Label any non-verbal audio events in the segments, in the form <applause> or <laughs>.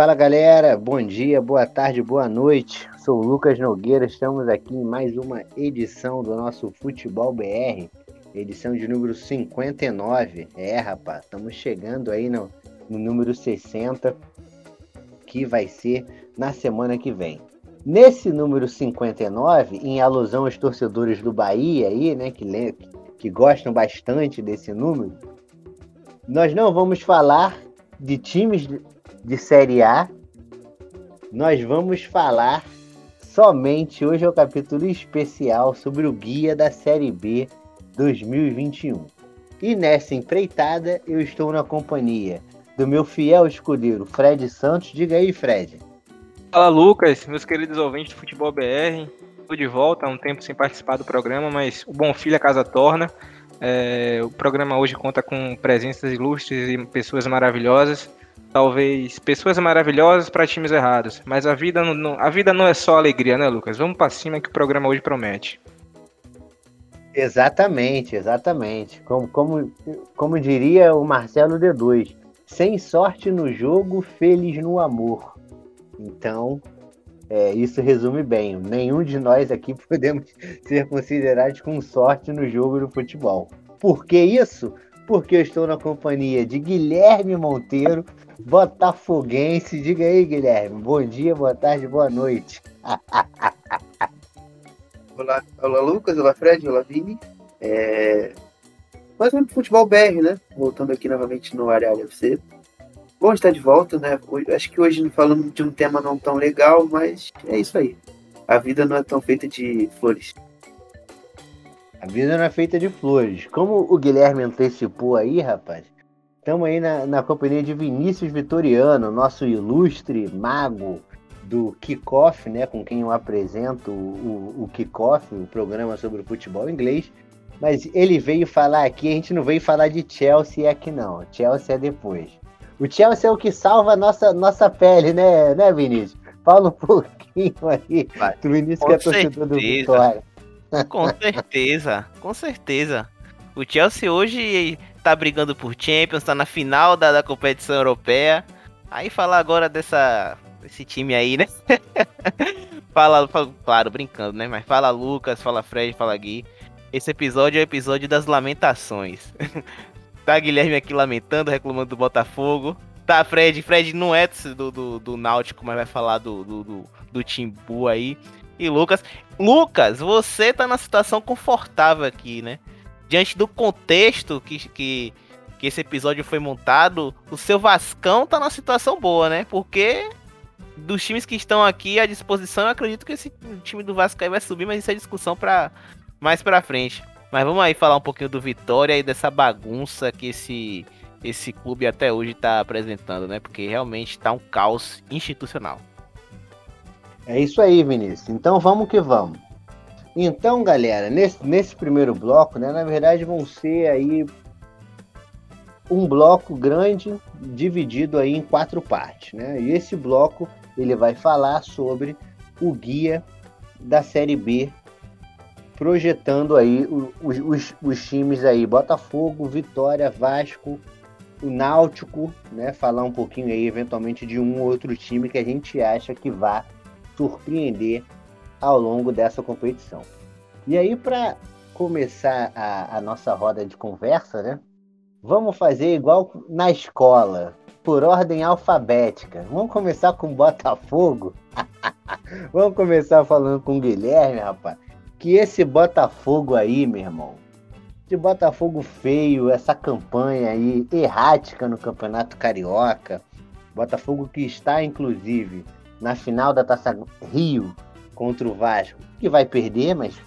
Fala galera, bom dia, boa tarde, boa noite. Sou Lucas Nogueira, estamos aqui em mais uma edição do nosso Futebol BR, edição de número 59. É, rapaz, estamos chegando aí no, no número 60, que vai ser na semana que vem. Nesse número 59, em alusão aos torcedores do Bahia aí, né, que, que gostam bastante desse número, nós não vamos falar de times de Série A. Nós vamos falar somente hoje é o capítulo especial sobre o guia da Série B 2021. E nessa empreitada eu estou na companhia do meu fiel escudeiro Fred Santos. Diga aí, Fred. Fala, Lucas, meus queridos ouvintes do Futebol BR. Estou de volta há um tempo sem participar do programa, mas o bom filho a casa torna. É, o programa hoje conta com presenças ilustres e pessoas maravilhosas. Talvez pessoas maravilhosas para times errados. Mas a vida não, a vida não é só alegria, né, Lucas? Vamos para cima que o programa hoje promete. Exatamente, exatamente. Como, como, como diria o Marcelo D2, sem sorte no jogo, feliz no amor. Então, é, isso resume bem. Nenhum de nós aqui <laughs> podemos ser considerados com sorte no jogo do futebol. Por que isso? Porque eu estou na companhia de Guilherme Monteiro, botafoguense. Diga aí, Guilherme. Bom dia, boa tarde, boa noite. <laughs> olá, olá, Lucas. Olá, Fred. Olá, Vini. É... Mais um futebol BR, né? Voltando aqui novamente no Área FC. Bom estar de volta, né? Acho que hoje falando de um tema não tão legal, mas é isso aí. A vida não é tão feita de flores. A vida não é feita de flores. Como o Guilherme antecipou aí, rapaz, estamos aí na, na companhia de Vinícius Vitoriano, nosso ilustre mago do Kickoff, né, com quem eu apresento o, o, Kickoff, o programa sobre o futebol inglês. Mas ele veio falar aqui, a gente não veio falar de Chelsea aqui não. Chelsea é depois. O Chelsea é o que salva a nossa, nossa pele, né, né, Vinícius? Fala um <laughs> pouquinho aí Vai. do Vinícius que é torcedor do Vitória. Com certeza, com certeza. O Chelsea hoje tá brigando por Champions, tá na final da, da competição europeia. Aí falar agora dessa desse time aí, né? <laughs> fala, fala, claro, brincando, né? Mas fala Lucas, fala Fred, fala Gui. Esse episódio é o episódio das lamentações. <laughs> Tá Guilherme aqui lamentando, reclamando do Botafogo. Tá Fred, Fred não é do, do, do Náutico, mas vai falar do, do, do, do Timbu aí. E Lucas. Lucas, você tá na situação confortável aqui, né? Diante do contexto que, que, que esse episódio foi montado, o seu Vascão tá na situação boa, né? Porque dos times que estão aqui à disposição, eu acredito que esse time do Vasco vai subir, mas isso é discussão para mais para frente. Mas vamos aí falar um pouquinho do Vitória e dessa bagunça que esse, esse clube até hoje está apresentando, né? Porque realmente está um caos institucional. É isso aí, Vinícius. Então vamos que vamos. Então, galera, nesse, nesse primeiro bloco, né, na verdade vão ser aí um bloco grande dividido aí em quatro partes, né? E esse bloco ele vai falar sobre o guia da Série B projetando aí os, os, os, times aí, Botafogo, Vitória, Vasco, o Náutico, né? Falar um pouquinho aí, eventualmente, de um ou outro time que a gente acha que vai surpreender ao longo dessa competição. E aí, para começar a, a nossa roda de conversa, né? Vamos fazer igual na escola, por ordem alfabética. Vamos começar com Botafogo? <laughs> Vamos começar falando com Guilherme, rapaz que esse Botafogo aí, meu irmão, de Botafogo feio, essa campanha aí errática no Campeonato Carioca, Botafogo que está inclusive na final da Taça Rio contra o Vasco, que vai perder, mas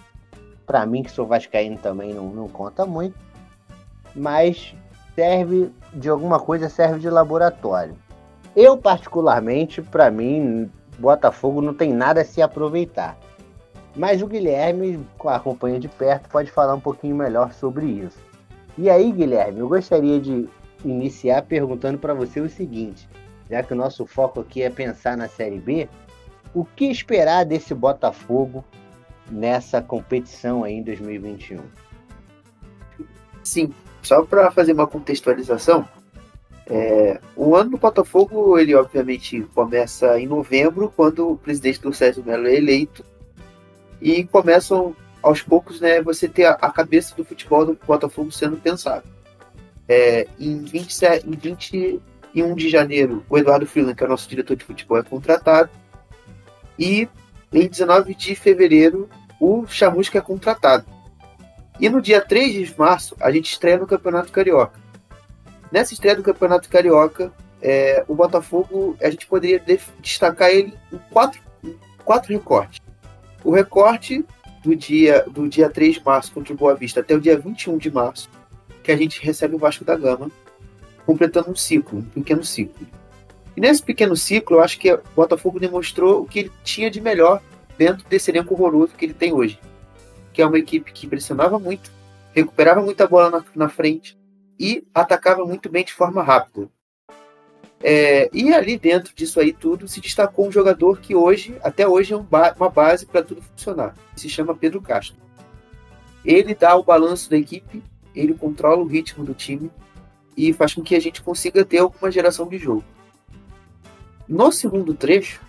para mim que sou vascaíno também não, não conta muito, mas serve de alguma coisa, serve de laboratório. Eu particularmente, para mim, Botafogo não tem nada a se aproveitar. Mas o Guilherme, acompanha de perto, pode falar um pouquinho melhor sobre isso. E aí, Guilherme, eu gostaria de iniciar perguntando para você o seguinte: já que o nosso foco aqui é pensar na Série B, o que esperar desse Botafogo nessa competição aí em 2021? Sim, só para fazer uma contextualização, é, o ano do Botafogo, ele obviamente começa em novembro, quando o presidente do César Melo é eleito, e começam aos poucos, né, você ter a, a cabeça do futebol do Botafogo sendo pensado. É, em, 27, em 21 de janeiro, o Eduardo Freeland, que é o nosso diretor de futebol, é contratado, e em 19 de fevereiro, o Chamusca é contratado. E no dia 3 de março, a gente estreia no Campeonato Carioca. Nessa estreia do Campeonato Carioca, é, o Botafogo, a gente poderia destacar ele em quatro, em quatro recortes. O recorte do dia, do dia 3 de março contra o Boa Vista até o dia 21 de março, que a gente recebe o Vasco da Gama, completando um ciclo, um pequeno ciclo. E nesse pequeno ciclo, eu acho que o Botafogo demonstrou o que ele tinha de melhor dentro desse elenco horroroso que ele tem hoje. Que é uma equipe que pressionava muito, recuperava muita bola na, na frente, e atacava muito bem de forma rápida. É, e ali dentro disso aí tudo se destacou um jogador que hoje, até hoje, é um ba uma base para tudo funcionar. Se chama Pedro Castro. Ele dá o balanço da equipe, ele controla o ritmo do time e faz com que a gente consiga ter alguma geração de jogo. No segundo trecho,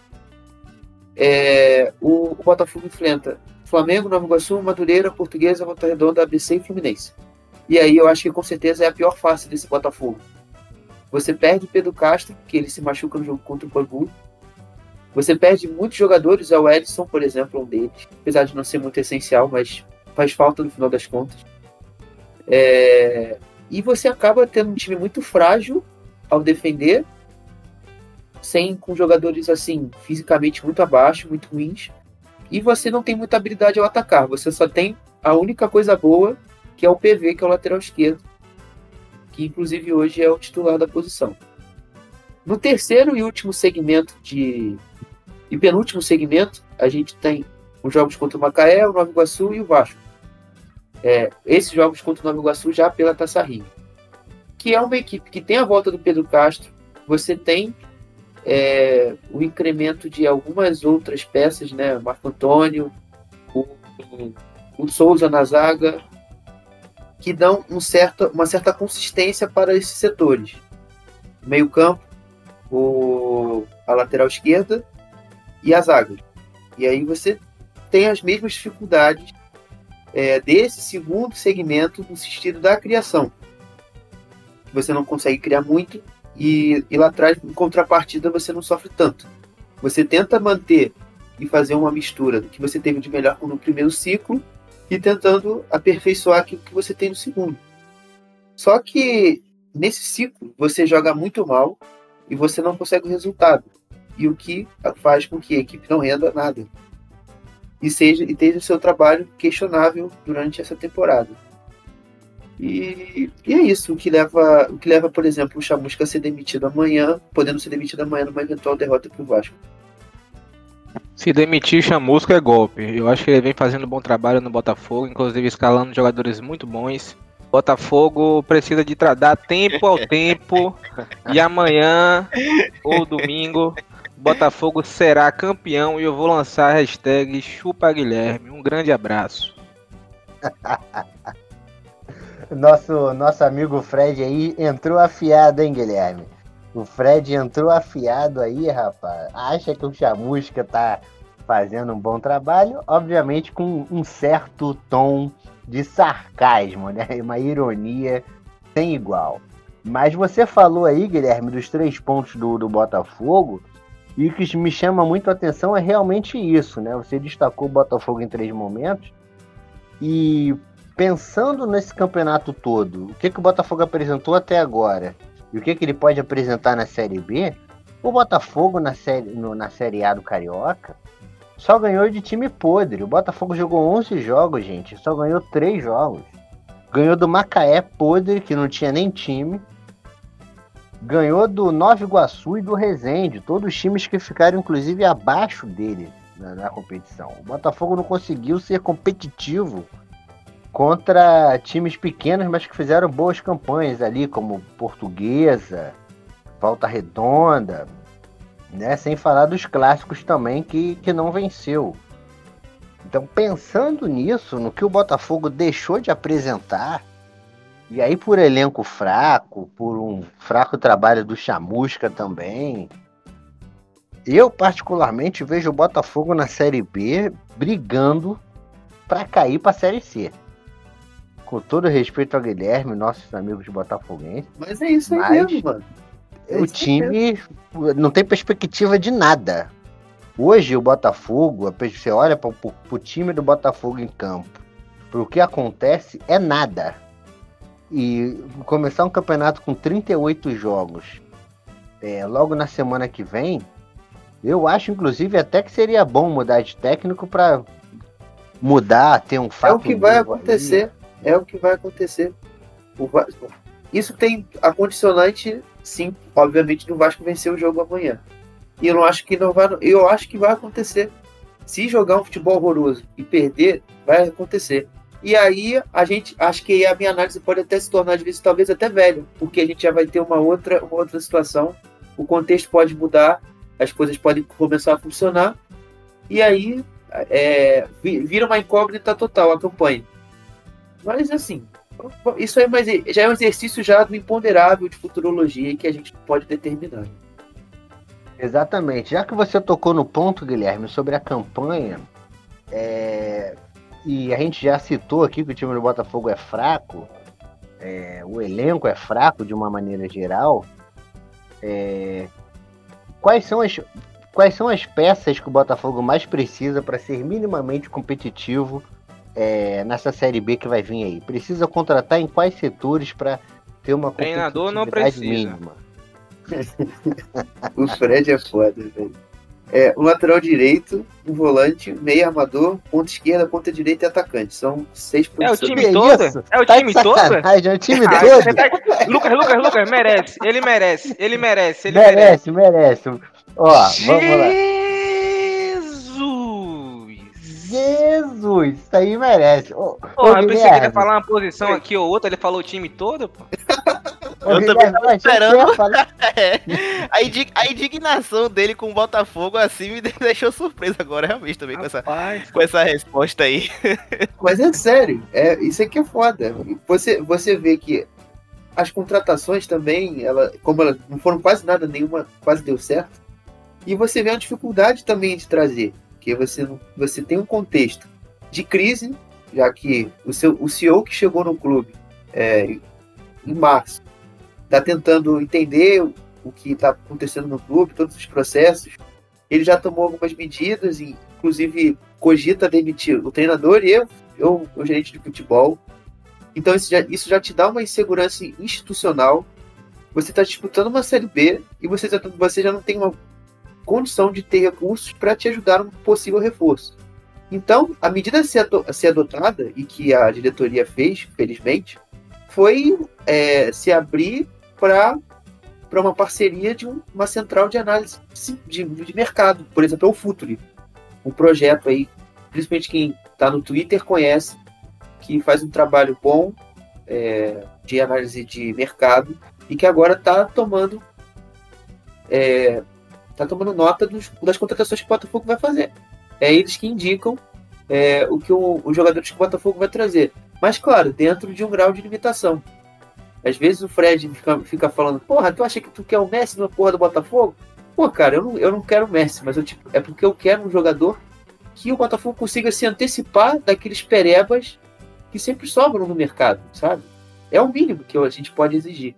é, o, o, Botafogo enfrenta Flamengo, Nova Iguaçu, Madureira, Portuguesa, Volta Redonda, ABC e Fluminense. E aí eu acho que com certeza é a pior face desse Botafogo. Você perde Pedro Castro, que ele se machuca no jogo contra o Bangu. Você perde muitos jogadores, é o Edson, por exemplo, um deles. Apesar de não ser muito essencial, mas faz falta no final das contas. É... E você acaba tendo um time muito frágil ao defender, sem com jogadores assim, fisicamente muito abaixo, muito ruins. E você não tem muita habilidade ao atacar. Você só tem a única coisa boa que é o PV, que é o lateral esquerdo, que inclusive hoje é o titular da posição. No terceiro e último segmento de. e penúltimo segmento, a gente tem os jogos contra o Macaé, o Nova Iguaçu e o Vasco. É, esses jogos contra o Nova Iguaçu já pela Taça Rio. Que é uma equipe que tem a volta do Pedro Castro, você tem é, o incremento de algumas outras peças, né? Marco Antônio, o, o Souza na zaga, que dão um certo, uma certa consistência para esses setores. Meio campo, o, a lateral esquerda e a zaga. E aí você tem as mesmas dificuldades é, desse segundo segmento no sentido da criação. Você não consegue criar muito e, e lá atrás, em contrapartida, você não sofre tanto. Você tenta manter e fazer uma mistura do que você teve de melhor no primeiro ciclo e tentando aperfeiçoar aquilo que você tem no segundo. Só que nesse ciclo você joga muito mal e você não consegue o resultado. E o que faz com que a equipe não renda nada. E seja e tenha o seu trabalho questionável durante essa temporada. E, e, é isso, o que leva, o que leva, por exemplo, o Chamusca a ser demitido amanhã, podendo ser demitido amanhã numa eventual derrota para o Vasco. Se demitir Chamusca é golpe. Eu acho que ele vem fazendo um bom trabalho no Botafogo, inclusive escalando jogadores muito bons. Botafogo precisa de dar tempo ao <laughs> tempo e amanhã ou domingo Botafogo será campeão e eu vou lançar a hashtag Chupa Guilherme. Um grande abraço. <laughs> nosso, nosso amigo Fred aí entrou afiado, hein, Guilherme? O Fred entrou afiado aí, rapaz. Acha que o Chamusca tá fazendo um bom trabalho, obviamente com um certo tom de sarcasmo, né? <laughs> Uma ironia sem igual. Mas você falou aí, Guilherme, dos três pontos do, do Botafogo, e o que me chama muito a atenção é realmente isso, né? Você destacou o Botafogo em três momentos, e pensando nesse campeonato todo, o que, que o Botafogo apresentou até agora? E o que, que ele pode apresentar na Série B, o Botafogo na série, no, na série A do Carioca só ganhou de time podre. O Botafogo jogou 11 jogos, gente, só ganhou 3 jogos. Ganhou do Macaé podre, que não tinha nem time. Ganhou do Nova Iguaçu e do Resende, todos os times que ficaram inclusive abaixo dele na, na competição. O Botafogo não conseguiu ser competitivo contra times pequenos, mas que fizeram boas campanhas ali, como Portuguesa, Volta Redonda, né? Sem falar dos clássicos também que, que não venceu. Então, pensando nisso, no que o Botafogo deixou de apresentar, E aí, por elenco fraco, por um fraco trabalho do Chamusca também, eu particularmente vejo o Botafogo na Série B brigando para cair para a Série C. Com todo respeito ao Guilherme, nossos amigos botafoguenses. Mas é isso aí Mas- mesmo, mano. É o aí mesmo. time não tem perspectiva de nada. Hoje o Botafogo, você olha para o time do Botafogo em campo, para o que acontece é nada. E começar um campeonato com 38 jogos, é, logo na semana que vem, eu acho inclusive até que seria bom mudar de técnico para mudar, ter um É fato o que vai novo aí. É o que vai acontecer. O Va- Isso tem a condicionante, sim, obviamente, do Vasco vencer o jogo amanhã. E eu não acho que não vai. Eu acho que vai acontecer. Se jogar um futebol horroroso e perder, vai acontecer. E aí a gente acho que a minha análise pode até se tornar, de vez talvez até velha, porque a gente já vai ter uma outra, uma outra situação. O contexto pode mudar, as coisas podem começar a funcionar. E aí é, vi- vira uma incógnita total a campanha. Mas assim, isso aí mas já é um exercício já do imponderável de futurologia que a gente pode determinar. Exatamente. Já que você tocou no ponto, Guilherme, sobre a campanha, é, e a gente já citou aqui que o time do Botafogo é fraco, é, o elenco é fraco de uma maneira geral. é, quais, são as, quais são as peças que o Botafogo mais precisa para ser minimamente competitivo é, nessa Série B que vai vir aí? Precisa contratar em quais setores para ter uma Treinador não precisa. mínima? <laughs> O Fred é foda, velho. É, um lateral direito, um volante, meio armador, ponta esquerda, ponta direita e atacante. São seis É o posições. time todo? É o Tá time todo? é o time Ah, todo. tá- Lucas, Lucas, Lucas, merece. Ele merece. Ele merece. Ele merece. merece, merece. Ó, vamos lá. Jesus! Isso aí merece. Ô, Pô, ô, eu pensei que ele ia falar uma posição aqui ou outra, ele falou o time todo, pô. ô, Eu também tava esperando. falar- <laughs> É, a, indi- a indignação dele com o Botafogo assim me <laughs> deixou surpreso agora, realmente, também, com essa, com essa resposta aí. <laughs> Mas é sério, é, isso aqui é foda. Você, você vê que as contratações também, ela, como elas não foram quase nada, nenhuma quase deu certo. E você vê a dificuldade também de trazer, porque você, você tem um contexto de crise, já que o, seu, o CEO que chegou no clube é, em março está tentando entender o, que está acontecendo no clube, todos os processos. Ele já tomou algumas medidas, inclusive cogita demitir o treinador e eu, eu, o gerente de futebol. Então isso já, isso já te dá uma insegurança institucional. Você está disputando uma Série B e você já, você já não tem uma condição de ter recursos para te ajudar num possível reforço. Então, a medida a ser, a ser adotada, e que a diretoria fez, felizmente, foi é, se abrir para uma parceria de um- uma central de análise de, de mercado. Por exemplo, é o Futuri, um projeto aí, principalmente quem está no Twitter conhece, que faz um trabalho bom é, de análise de mercado e que agora está tomando é, tá tomando nota dos- das contratações que o Botafogo vai fazer. É eles que indicam é, o que o- os jogadores que o Botafogo vai trazer. Mas, claro, dentro de um grau de limitação. Às vezes o Fred fica, fica falando, porra, tu acha que tu quer o Messi na porra do Botafogo? Pô, cara, eu não, eu não quero o Messi, mas eu, tipo, é porque eu quero um jogador que o Botafogo consiga se antecipar daqueles perebas que sempre sobram no mercado, sabe? É o mínimo que a gente pode exigir.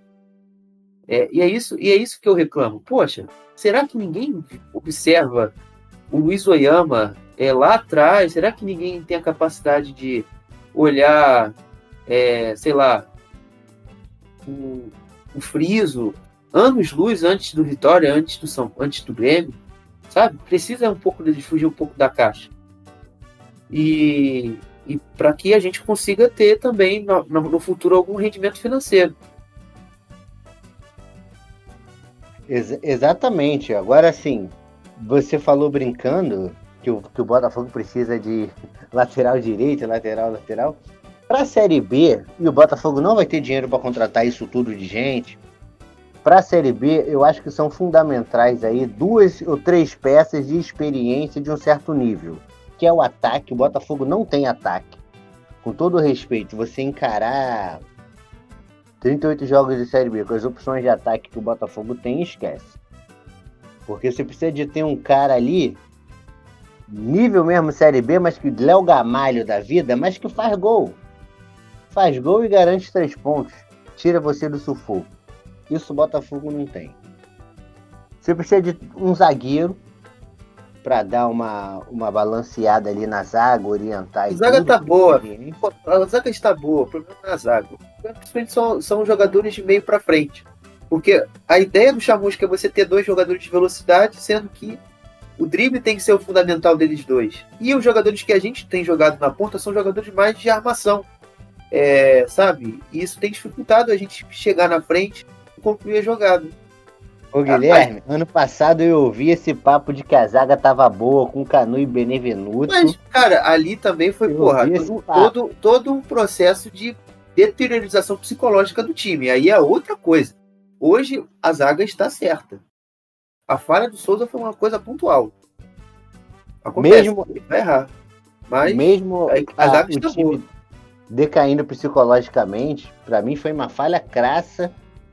É, e, é isso, e é isso que eu reclamo. Poxa, será que ninguém observa o Luiz Oyama é, lá atrás? Será que ninguém tem a capacidade de olhar, é, sei lá, o, o Friso anos luz antes do Vitória, antes do São, antes do Grêmio, sabe? Precisa um pouco de fugir um pouco da caixa. E, e para que a gente consiga ter também no- no futuro algum rendimento financeiro. Ex- exatamente. Agora sim, você falou brincando que o, que o Botafogo precisa de <laughs> lateral direito, lateral, lateral. Para a Série B, e o Botafogo não vai ter dinheiro para contratar isso tudo de gente. Para a Série B, eu acho que são fundamentais aí duas ou três peças de experiência de um certo nível, que é o ataque. O Botafogo não tem ataque. Com todo respeito, você encarar 38 jogos de Série B com as opções de ataque que o Botafogo tem, esquece. Porque você precisa de ter um cara ali, nível mesmo Série B, mas que Léo Gamalho da vida, mas que faz gol. Faz gol e garante três pontos. Tira você do sufoco. Isso o Botafogo não tem. Você precisa de um zagueiro para dar uma, uma balanceada ali na zaga, orientar. A zaga tudo, tá boa. A zaga está boa, o problema é a zaga. Principalmente são, são jogadores de meio para frente. Porque a ideia do Chamusca é você ter dois jogadores de velocidade, sendo que o drible tem que ser o fundamental deles dois. E os jogadores que a gente tem jogado na ponta são jogadores mais de armação. É, sabe? E isso tem dificultado a gente chegar na frente e concluir a jogada. Ô Guilherme, ano passado eu ouvi esse papo de que a zaga tava boa com Canu e Benevenuto. Mas, cara, ali também foi, eu porra, todo, todo, todo um processo de deteriorização psicológica do time. Aí é outra coisa. Hoje a zaga está certa. A falha do Souza foi uma coisa pontual. Acontece, mesmo vai errar. Mas mesmo a, a zaga está boa. decaindo psicologicamente, para mim foi uma falha crassa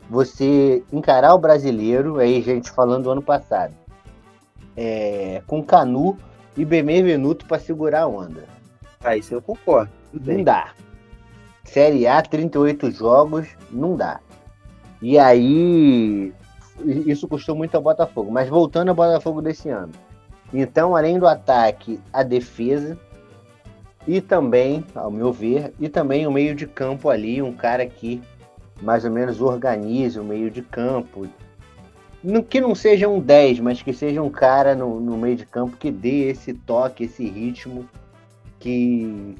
você encarar o brasileiro, aí gente falando do ano passado, é, com Canu e Benevenuto para segurar a onda. Ah, isso eu concordo. Não dá. Série A, 38 jogos, não dá. E aí, isso custou muito ao Botafogo. Mas voltando ao Botafogo desse ano. Então, além do ataque, a defesa. E também, ao meu ver, e também o meio de campo ali, um cara que mais ou menos organize o meio de campo. Que não seja um 10, mas que seja um cara no, no meio de campo que dê esse toque, esse ritmo que,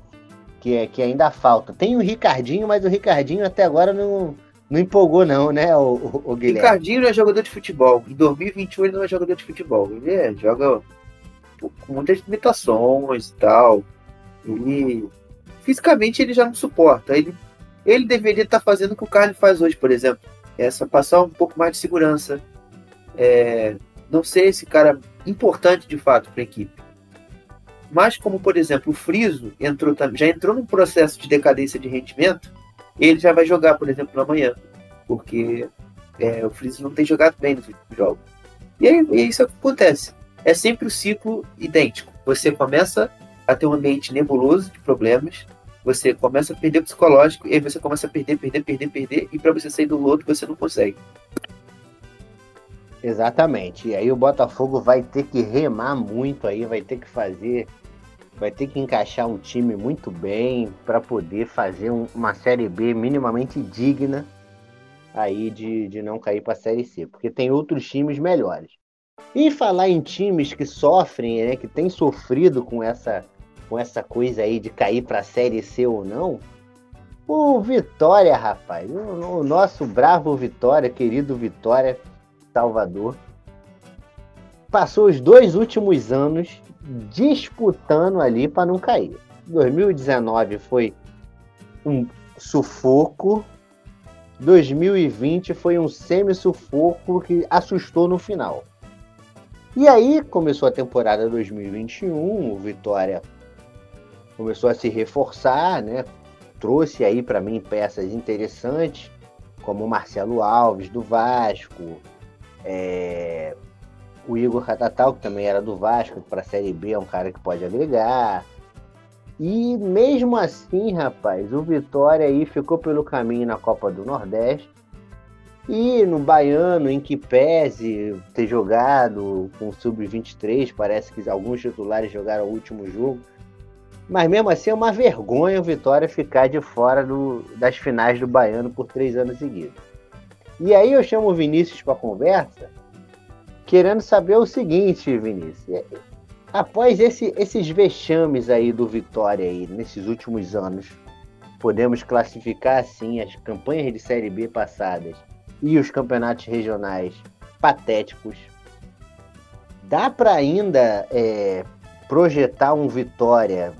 que, é, que ainda falta. Tem o Ricardinho, mas o Ricardinho até agora não, não empolgou, não, né, o, o, o Guilherme? Ricardinho não é jogador de futebol. Em 2021 ele não é jogador de futebol. Ele é, joga com muitas limitações e tal. Ele. Fisicamente ele já não suporta. Ele ele deveria estar fazendo o que o Carne faz hoje, por exemplo. Essa passar um pouco mais de segurança. É, não ser esse cara importante de fato para a equipe. Mas como, por exemplo, o Friso entrou, já entrou num processo de decadência de rendimento, ele já vai jogar, por exemplo, amanhã. Porque é, o Friso não tem jogado bem nos últimos jogos. E aí, e isso acontece. É sempre o ciclo idêntico. Você começa a ter um ambiente nebuloso de problemas, você começa a perder o psicológico, e aí você começa a perder, perder, perder, perder, e para você sair do lodo você não consegue. Exatamente. E aí o Botafogo vai ter que remar muito aí, vai ter que fazer, vai ter que encaixar um time muito bem para poder fazer um, uma série B minimamente digna aí de, de não cair para a série C, porque tem outros times melhores. E falar em times que sofrem, né, que tem sofrido com essa com essa coisa aí de cair para a Série C ou não, o Vitória, rapaz, o, o nosso bravo Vitória, querido Vitória Salvador, passou os dois últimos anos disputando ali para não cair. 2019 foi um sufoco, 2020 foi um semi-sufoco que assustou no final. E aí começou a temporada 2021, o Vitória começou a se reforçar, né? Trouxe aí para mim peças interessantes, como o Marcelo Alves do Vasco, é... o Igor Catatal, que também era do Vasco, para a Série B é um cara que pode agregar. E mesmo assim, rapaz, o Vitória aí ficou pelo caminho na Copa do Nordeste. E no Baiano, em que pese ter jogado com o Sub-23, parece que alguns titulares jogaram o último jogo, mas mesmo assim é uma vergonha o Vitória ficar de fora do, das finais do Baiano por três anos seguidos. E aí eu chamo o Vinícius para conversa, querendo saber o seguinte, Vinícius. É, após esse, esses vexames aí do Vitória aí, nesses últimos anos, podemos classificar assim as campanhas de Série B passadas e os campeonatos regionais patéticos. Dá para ainda é, projetar um Vitória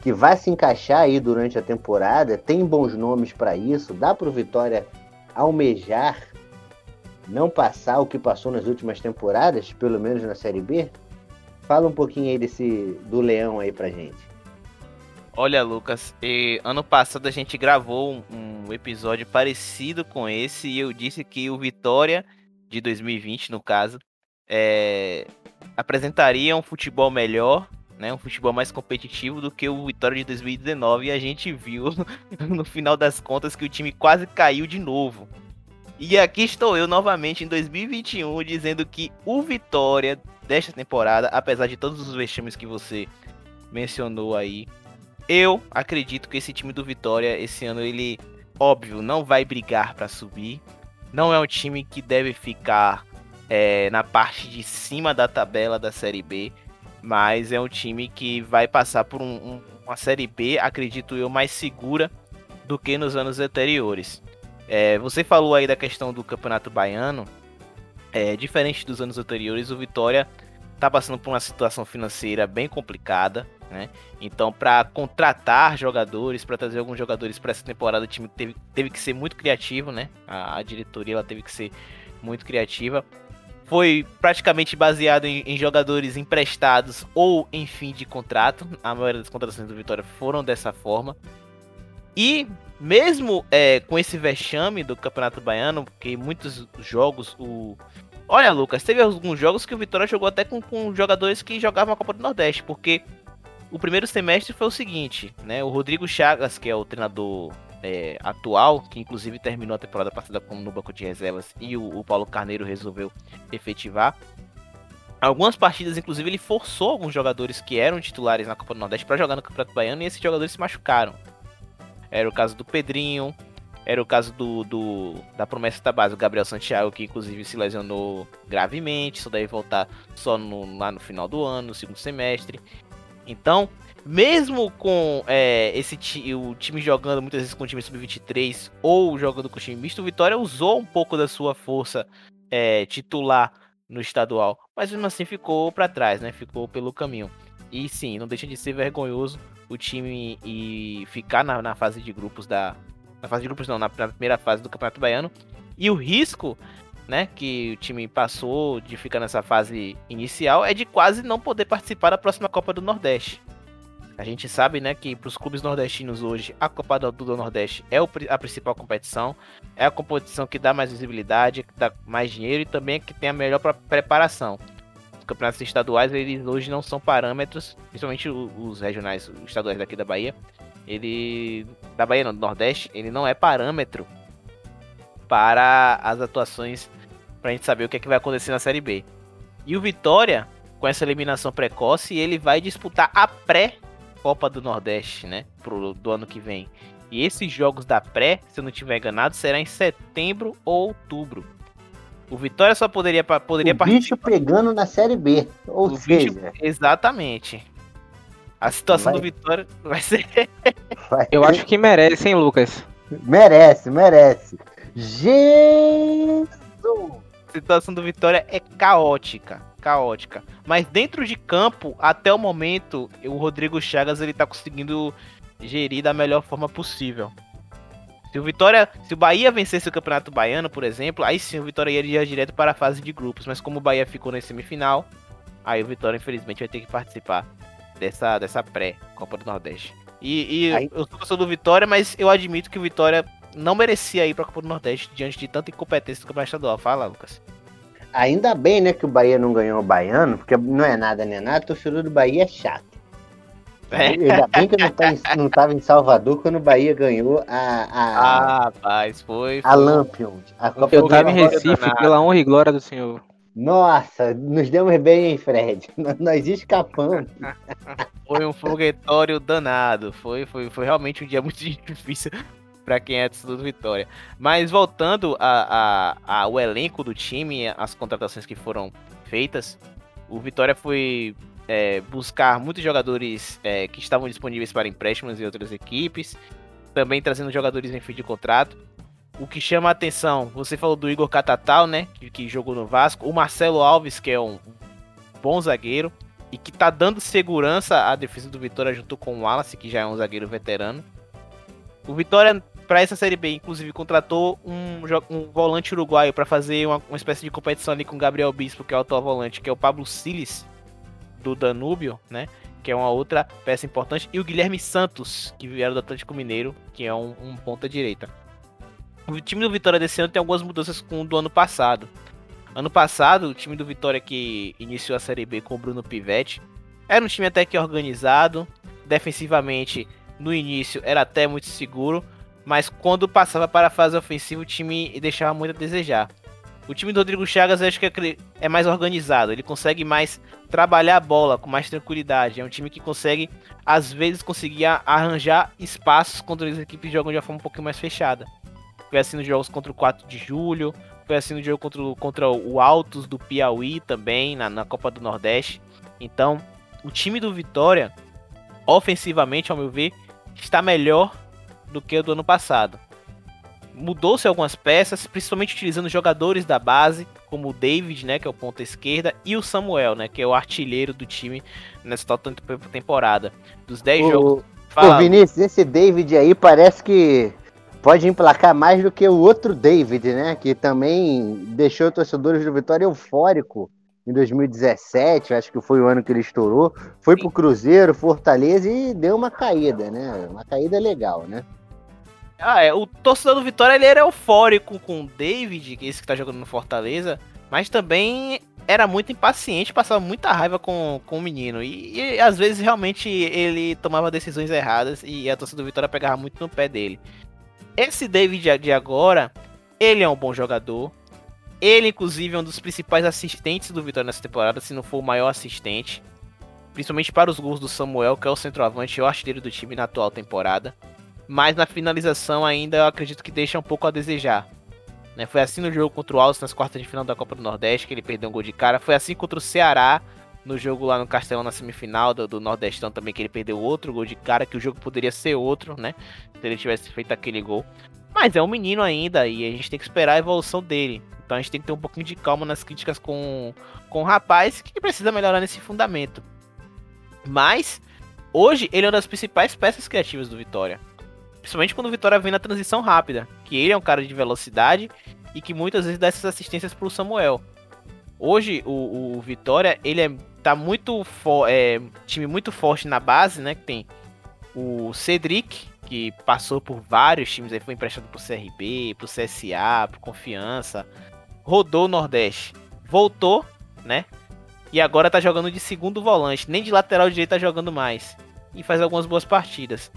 que vai se encaixar aí durante a temporada, tem bons nomes para isso, dá para o Vitória almejar não passar o que passou nas últimas temporadas, pelo menos na Série B? Fala um pouquinho aí desse do Leão aí pra gente. Olha, Lucas, ano passado a gente gravou um, episódio parecido com esse e eu disse que o Vitória, de 2020 no caso, é, apresentaria um futebol melhor, né, um futebol mais competitivo do que o Vitória de 2019 e a gente viu <laughs> no final das contas que o time quase caiu de novo. E aqui estou eu novamente em 2021 dizendo que o Vitória desta temporada, apesar de todos os vexames que você mencionou aí, eu acredito que esse time do Vitória esse ano ele, óbvio, não vai brigar para subir. Não é um time que deve ficar é, na parte de cima da tabela da Série B, mas é um time que vai passar por um, um, uma Série B, acredito eu, mais segura do que nos anos anteriores. É, você falou aí da questão do Campeonato Baiano. É, diferente dos anos anteriores, o Vitória está passando por uma situação financeira bem complicada. Né? Então, para contratar jogadores, para trazer alguns jogadores para essa temporada, o time teve, teve que ser muito criativo. Né? A, a diretoria ela teve que ser muito criativa. Foi praticamente baseado em, em, jogadores emprestados ou em fim de contrato. A maioria das contratações do Vitória foram dessa forma. E mesmo é, com esse vexame do Campeonato Baiano, porque muitos jogos o. Olha, Lucas, teve alguns jogos que o Vitória jogou até com, com jogadores que jogavam a Copa do Nordeste, porque o primeiro semestre foi o seguinte, né? O Rodrigo Chagas, que é o treinador é, atual, que inclusive terminou a temporada passada como no banco de reservas, e o, o Paulo Carneiro resolveu efetivar. Algumas partidas, inclusive, ele forçou alguns jogadores que eram titulares na Copa do Nordeste para jogar no Campeonato Baiano e esses jogadores se machucaram. Era o caso do Pedrinho, era o caso do, do da promessa da base, o Gabriel Santiago, que inclusive se lesionou gravemente, só deve voltar só no, lá no final do ano, no segundo semestre. Então, mesmo com é, esse o time jogando muitas vezes com o time sub-23 ou jogando com o time misto, o Vitória usou um pouco da sua força é, titular no estadual, mas mesmo assim ficou para trás, né? Ficou pelo caminho. E sim, não deixa de ser vergonhoso o time e ficar na, na fase de grupos da. Na fase de grupos não, na, na, primeira fase do Campeonato Baiano. E o risco, né, que o time passou de ficar nessa fase inicial é de quase não poder participar da próxima Copa do Nordeste. A gente sabe, né, que para os clubes nordestinos hoje, a Copa do, do Nordeste é o, a principal competição, é a competição que dá mais visibilidade, que dá mais dinheiro e também é que tem a melhor preparação campeonatos estaduais, eles hoje não são parâmetros, principalmente os regionais, os estaduais daqui da Bahia. Ele. Da Bahia, não, do Nordeste, ele não é parâmetro para as atuações, para a gente saber o que, é que vai acontecer na Série B. E o Vitória, com essa eliminação precoce, ele vai disputar a pré-Copa do Nordeste, né? Pro, do ano que vem. E esses jogos da pré, se eu não estiver enganado, será em setembro ou outubro. O Vitória só poderia, poderia o bicho pegando na Série B. Ou o seja... Bicho, exatamente. A situação vai... do Vitória vai ser... <laughs> Vai Eu acho que merece, hein, Lucas? Merece, merece. Jesus! A situação do Vitória é caótica, caótica. Mas dentro de campo, até o momento, o Rodrigo Chagas ele tá conseguindo gerir da melhor forma possível. Se o Vitória, se o Bahia vencesse o Campeonato Baiano, por exemplo, aí sim o Vitória iria direto para a fase de grupos, mas como o Bahia ficou na semifinal, aí o Vitória infelizmente vai ter que participar dessa dessa pré Copa do Nordeste. E, e aí... eu sou do Vitória, mas eu admito que o Vitória não merecia ir para a Copa do Nordeste diante de tanta incompetência do Campeonato Estadual. Fala, Lucas. Ainda bem, né, que o Bahia não ganhou o Baiano, porque não é nada nem nada, o torcedor do Bahia é chato. É. Ainda bem que eu não, tá em, não tava em Salvador quando o Bahia ganhou a. a ah, rapaz, foi. A Lampion. A Copa eu tava em Recife, pela honra e glória do Senhor. Nossa, nos demos bem, hein, Fred? <laughs> Nós escapamos. foi um foguetório danado. Foi, foi, foi realmente um dia muito <laughs> difícil para quem é do Vitória. Mas voltando ao elenco do time, as contratações que foram feitas, o Vitória foi é, buscar muitos jogadores é, que estavam disponíveis para empréstimos em outras equipes, também trazendo jogadores em fim de contrato. O que chama a atenção, você falou do Igor Catatal, né, que, que jogou no Vasco, o Marcelo Alves, que é um bom zagueiro e que tá dando segurança à defesa do Vitória junto com o Wallace, que já é um zagueiro veterano. O Vitória, para essa Série B, inclusive, contratou um, um volante uruguaio para fazer uma, uma, espécie de competição ali com o Gabriel Bispo, que é o atual volante, que é o Pablo Siles, do Danúbio, né? que é uma outra peça importante, e o Guilherme Santos, que vieram do Atlético Mineiro, que é um, um ponta direita. O time do Vitória desse ano tem algumas mudanças com o do ano passado. Ano passado, o time do Vitória que iniciou a Série B com o Bruno Pivetti era um time até que organizado, defensivamente no início era até muito seguro, mas quando passava para a fase ofensiva o time deixava muito a desejar. O time do Rodrigo Chagas acho que é, é mais organizado, ele consegue mais trabalhar a bola com mais tranquilidade. É um time que consegue, às vezes, conseguir arranjar espaços quando as equipes jogam de uma forma um pouquinho mais fechada. Foi assim nos jogos contra o 4 de julho, foi assim no jogo contra, contra o Altos do Piauí também, na, na Copa do Nordeste. Então, o time do Vitória, ofensivamente, ao meu ver, está melhor do que o do ano passado. Mudou-se algumas peças, principalmente utilizando jogadores da base, como o David, né, que é o ponta esquerda, e o Samuel, né, que é o artilheiro do time nessa total temporada. Dos 10 o, jogos. Fala. Ô Vinícius, esse David aí parece que pode emplacar mais do que o outro David, né, que também deixou torcedores do Vitória eufórico em 2017, acho que foi o ano que ele estourou, foi pro Cruzeiro, Fortaleza e deu uma caída, né? Uma caída legal, né? Ah, é. O torcedor do Vitória ele era eufórico com o David, é esse que tá jogando no Fortaleza, mas também era muito impaciente, passava muita raiva com, com o menino. E, e às vezes realmente ele tomava decisões erradas e a torcida do Vitória pegava muito no pé dele. Esse David de agora, ele é um bom jogador, ele, inclusive, é um dos principais assistentes do Vitória nessa temporada, se não for o maior assistente. Principalmente para os gols do Samuel, que é o centroavante e o artilheiro do time na atual temporada. Mas na finalização ainda eu acredito que deixa um pouco a desejar. Né? Foi assim no jogo contra o Alves nas quartas de final da Copa do Nordeste, que ele perdeu um gol de cara. Foi assim contra o Ceará, no jogo lá no Castelão na semifinal do, do, Nordestão também, que ele perdeu outro gol de cara, que o jogo poderia ser outro, né? Se ele tivesse feito aquele gol. Mas é um menino ainda e a gente tem que esperar a evolução dele. Então a gente tem que ter um pouquinho de calma nas críticas com, com o rapaz que precisa melhorar nesse fundamento. Mas hoje ele é uma das principais peças criativas do Vitória. Principalmente quando o Vitória vem na transição rápida. Que ele é um cara de velocidade e que muitas vezes dá essas assistências pro Samuel. Hoje o, o Vitória, ele é, tá muito é, time muito forte na base, né? Que tem o Cedric, que passou por vários times, aí foi emprestado pro CRB, pro CSA, pro Confiança, rodou o Nordeste, voltou, né? E agora tá jogando de segundo volante, nem de lateral direito tá jogando mais. E faz algumas boas partidas.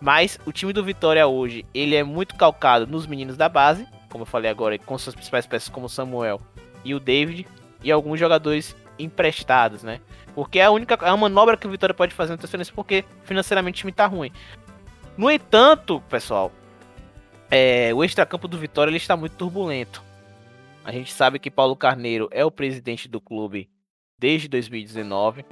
Mas o time do Vitória hoje, ele é muito calcado nos meninos da base, como eu falei agora, com suas principais peças como o Samuel e o David, e alguns jogadores emprestados, né? Porque é a única é a manobra que o Vitória pode fazer na transferência, porque financeiramente o time tá ruim. No entanto, pessoal, é, o extracampo do Vitória ele está muito turbulento. A gente sabe que Paulo Carneiro é o presidente do clube desde 2019.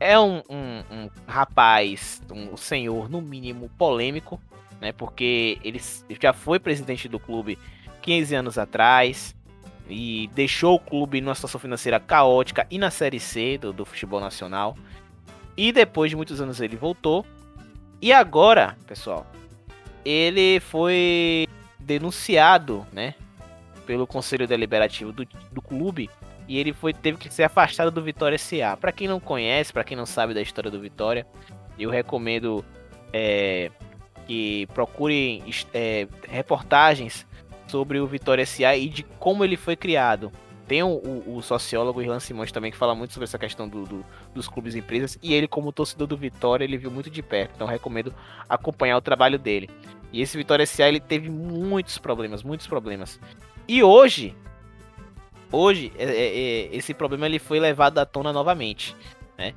É um, um, um rapaz, um senhor, no mínimo, polêmico, né? Porque ele já foi presidente do clube 15 anos atrás e deixou o clube numa situação financeira caótica e na Série C do, do futebol nacional. E depois de muitos anos ele voltou. E agora, pessoal, ele foi denunciado, né? pelo Conselho Deliberativo do, do clube e ele foi teve que ser afastado do Vitória SA. Para quem não conhece, para quem não sabe da história do Vitória, eu recomendo é, que procurem é, reportagens sobre o Vitória SA e de como ele foi criado. Tem o, o, sociólogo Irlan Simões também que fala muito sobre essa questão do, do, dos clubes e empresas. E ele, como torcedor do Vitória, ele viu muito de perto. Então recomendo acompanhar o trabalho dele. E esse Vitória SA ele teve muitos problemas, muitos problemas. E hoje, hoje é, é, é, esse problema ele foi levado à tona novamente, né?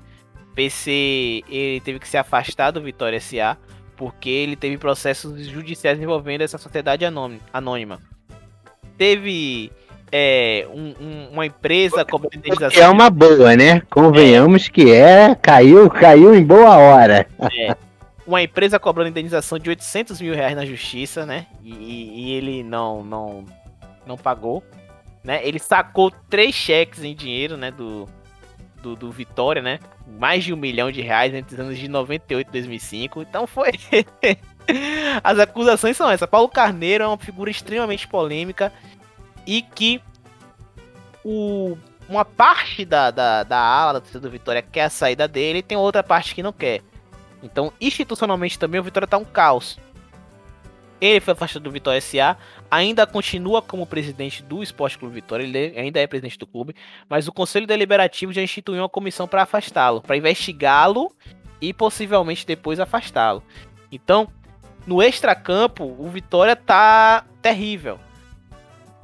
PC ele teve que se afastar do Vitória SA porque ele teve processos judiciais envolvendo essa sociedade anônima. Teve é, um, um, uma empresa cobrando indenização. É uma boa, né? Convenhamos que é, caiu, caiu em boa hora. É, uma empresa cobrando indenização de 800 mil reais na justiça, né? E, e ele não, não não pagou, né? Ele sacou três cheques em dinheiro, né, do, do, do Vitória, né? Mais de um milhão de reais entre os anos de 98 e 2005. Então foi. <laughs> As acusações são essas. Paulo Carneiro é uma figura extremamente polêmica e que o uma parte da, da, da ala do Vitória quer a saída dele e tem outra parte que não quer. Então, institucionalmente também o Vitória tá um caos. Ele foi afastado do Vitória SA, ainda continua como presidente do Esporte Clube Vitória, ele ainda é presidente do clube, mas o Conselho Deliberativo já instituiu uma comissão para afastá-lo, para investigá-lo e possivelmente depois afastá-lo. Então, no extracampo, o Vitória tá terrível.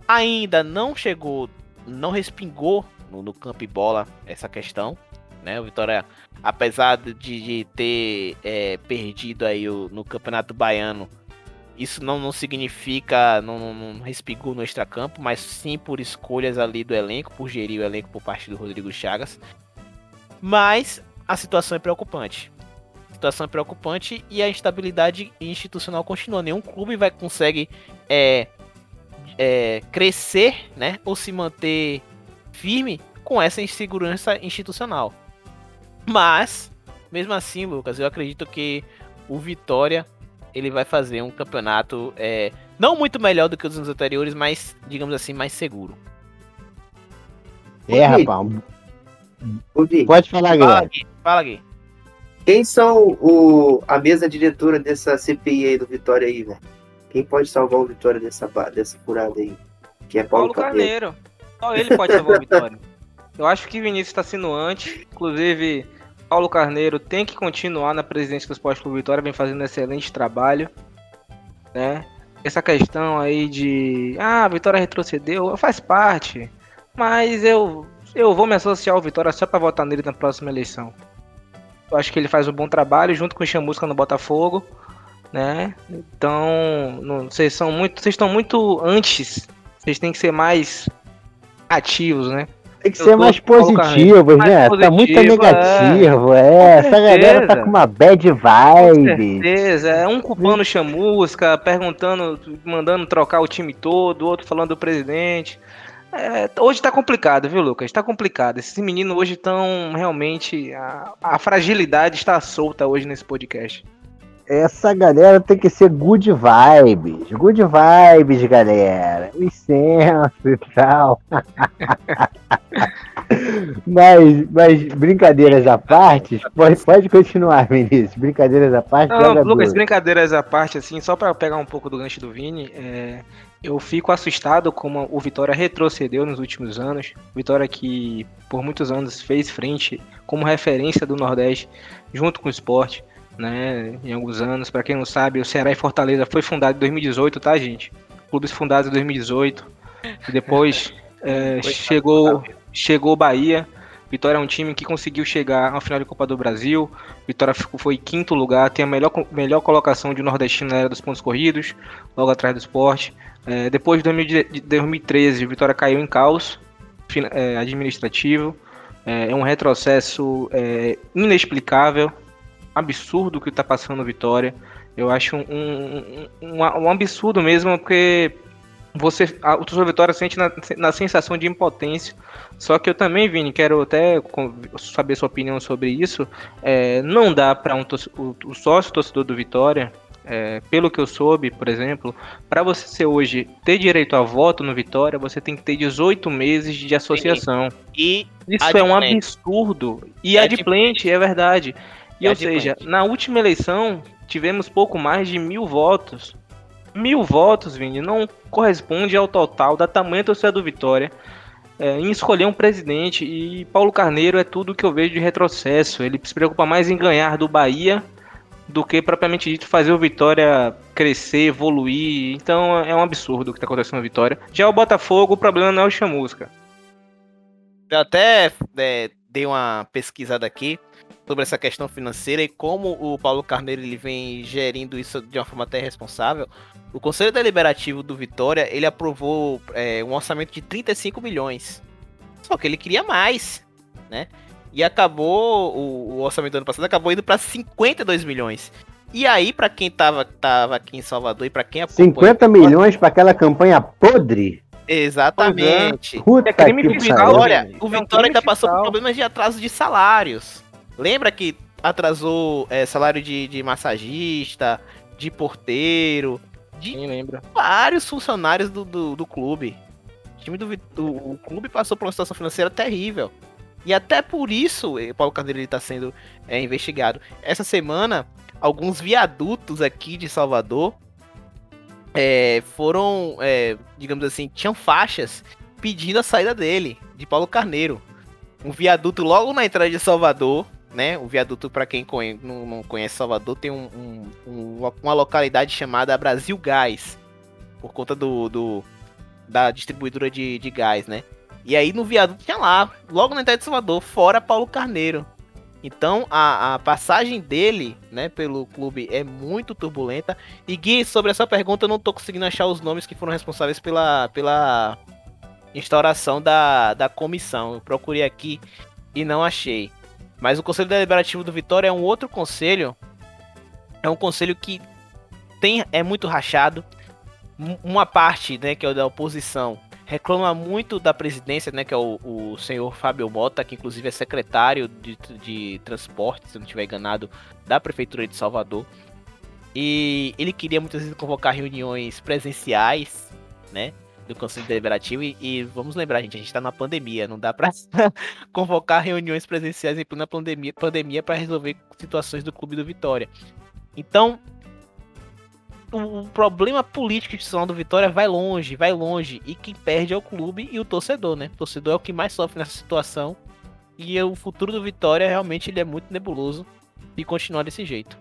Ainda não chegou, não respingou no, no campo e bola essa questão, né? O Vitória, apesar de, de ter é, perdido aí o, no Campeonato Baiano isso não, não significa, não, não respingou no extracampo, mas sim por escolhas ali do elenco, por gerir o elenco por parte do Rodrigo Chagas. Mas a situação é preocupante. A situação é preocupante e a instabilidade institucional continua. Nenhum clube vai conseguir é, é, crescer né, ou se manter firme com essa insegurança institucional. Mas, mesmo assim, Lucas, eu acredito que o Vitória ele vai fazer um campeonato é, não muito melhor do que os anos anteriores, mas, digamos assim, mais seguro. É, rapaz. Pode falar, Fala, Gui. Fala, Gui. Quem são o, a mesa diretora dessa CPI aí do Vitória aí, velho? Quem pode salvar o Vitória dessa, dessa furada aí? Que é Paulo, Paulo Carneiro. Só ele pode salvar o Vitória. <laughs> Eu acho que Vinícius está sendo antes. Inclusive, Paulo Carneiro tem que continuar na presidência do Esporte Clube Vitória, vem fazendo um excelente trabalho, né? Essa questão aí de, ah, a Vitória retrocedeu, faz parte, mas eu eu vou me associar ao Vitória só para votar nele na próxima eleição. Eu acho que ele faz um bom trabalho junto com o Chamusca no Botafogo, né? Então, não, vocês são muito, vocês estão muito antes. Vocês têm que ser mais ativos, né? Tem que ser mais positivos, né? Mais tá muito negativo, é. é. Essa galera tá com uma bad vibe. Com certeza. É um culpando chamusca, perguntando, mandando trocar o time todo, outro falando do presidente. É, hoje tá complicado, viu, Lucas? Tá complicado. Esses meninos hoje estão realmente. A, a fragilidade está solta hoje nesse podcast essa galera tem que ser good vibes. Good vibes, galera. Licença e tal. <laughs> mas, mas brincadeiras à parte, pode, pode continuar, Vinícius. Brincadeiras à parte. Não, Lucas, brincadeiras à parte, assim, só para pegar um pouco do gancho do Vini, é, eu fico assustado como o Vitória retrocedeu nos últimos anos. Vitória que por muitos anos fez frente como referência do Nordeste junto com o esporte né, em alguns anos. Para quem não sabe, o Ceará e Fortaleza foi fundado em 2018, tá, gente? Clubes fundados em 2018. E depois <laughs> é, chegou chegou Bahia. Vitória é um time que conseguiu chegar ao final de Copa do Brasil. Vitória foi quinto lugar, tem a melhor, melhor colocação de nordestino na era dos pontos corridos, logo atrás do esporte. É, depois de 2013, Vitória caiu em caos é, administrativo. É, é um retrocesso é, inexplicável absurdo que está passando Vitória. Eu acho um, um, um, um, absurdo mesmo, porque você, a, o torcedor Vitória sente na, na sensação de impotência. Só que eu também, Vini, quero até saber sua opinião sobre isso. É, não dá para um, o, o sócio torcedor do Vitória, é, pelo que eu soube, por exemplo, para você ser hoje ter direito a voto no Vitória, você tem que ter 18 meses de associação. E isso é um absurdo. E, e adimplente, é verdade. E ou seja, na última eleição tivemos pouco mais de mil votos. Mil votos, Vini, não corresponde ao total da tamanha torcida do Vitória é, em escolher um presidente. E Paulo Carneiro é tudo que eu vejo de retrocesso. Ele se preocupa mais em ganhar do Bahia do que propriamente dito fazer o Vitória crescer, evoluir. Então é um absurdo o que está acontecendo no Vitória. Já o Botafogo, o problema não é o Chamusca. Eu até é, dei uma pesquisada aqui sobre essa questão financeira e como o Paulo Carneiro ele vem gerindo isso de uma forma até responsável. O Conselho Deliberativo do Vitória ele aprovou é, um orçamento de 35 milhões. Só que ele queria mais, né? E acabou o, o orçamento do ano passado acabou indo para 52 milhões. E aí, para quem tava, tava aqui em Salvador e para quem 50 milhões para aquela campanha podre? Exatamente. É. Puta é crime fiscal. Olha, o Vitória ainda passou por problemas de atraso de salários. Lembra que atrasou é, salário de, de massagista, de porteiro, de Quem lembra? vários funcionários do, do, do clube. time do, do o clube passou por uma situação financeira terrível. E até por isso o Paulo Carneiro está sendo é, investigado. Essa semana, alguns viadutos aqui de Salvador é, foram, é, digamos assim, tinham faixas pedindo a saída dele, de Paulo Carneiro. Um viaduto logo na entrada de Salvador, né? O viaduto, para quem não, não, conhece Salvador, tem um, um, um, uma localidade chamada Brasil Gás, por conta do, do da distribuidora de, de gás, né? E aí no viaduto tinha lá, logo na entrada de Salvador, fora Paulo Carneiro. Então a, a, passagem dele, né, pelo clube é muito turbulenta. E Gui, sobre essa pergunta, eu não tô conseguindo achar os nomes que foram responsáveis pela, pela instauração da, da comissão. Eu procurei aqui e não achei. Mas o Conselho Deliberativo do Vitória é um outro conselho. É um conselho que tem é muito rachado. Uma parte, né, que é o da oposição, reclama muito da presidência, né, que é o, o senhor Fábio Mota, que inclusive é secretário de, de transporte, se não estiver enganado, da prefeitura de Salvador. E ele queria muitas vezes convocar reuniões presenciais, né, do Conselho Deliberativo. E, e vamos lembrar, gente, a gente está na pandemia, não dá para <laughs> convocar reuniões presenciais em plena pandemia, pandemia para resolver situações do clube do Vitória. Então, o problema político institucional do Vitória vai longe, vai longe. E quem perde é o clube e o torcedor, né? O torcedor é o que mais sofre nessa situação. E o futuro do Vitória realmente ele é muito nebuloso e continuar desse jeito.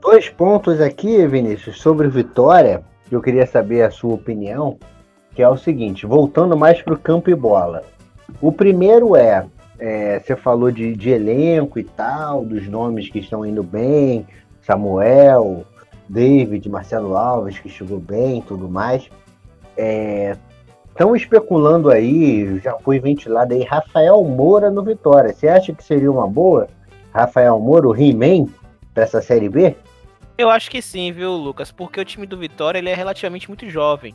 Dois pontos aqui, Vinícius, sobre o Vitória, que eu queria saber a sua opinião, que é o seguinte, voltando mais para o campo e bola. O primeiro é, é você falou de, de elenco e tal, dos nomes que estão indo bem, Samuel, David, Marcelo Alves, que chegou bem tudo mais. Estão é, especulando aí, já foi ventilado aí, Rafael Moura no Vitória. Você acha que seria uma boa? Rafael Moura, o He-Man, para essa Série B? Eu acho que sim, viu, Lucas? Porque o time do Vitória ele é relativamente muito jovem.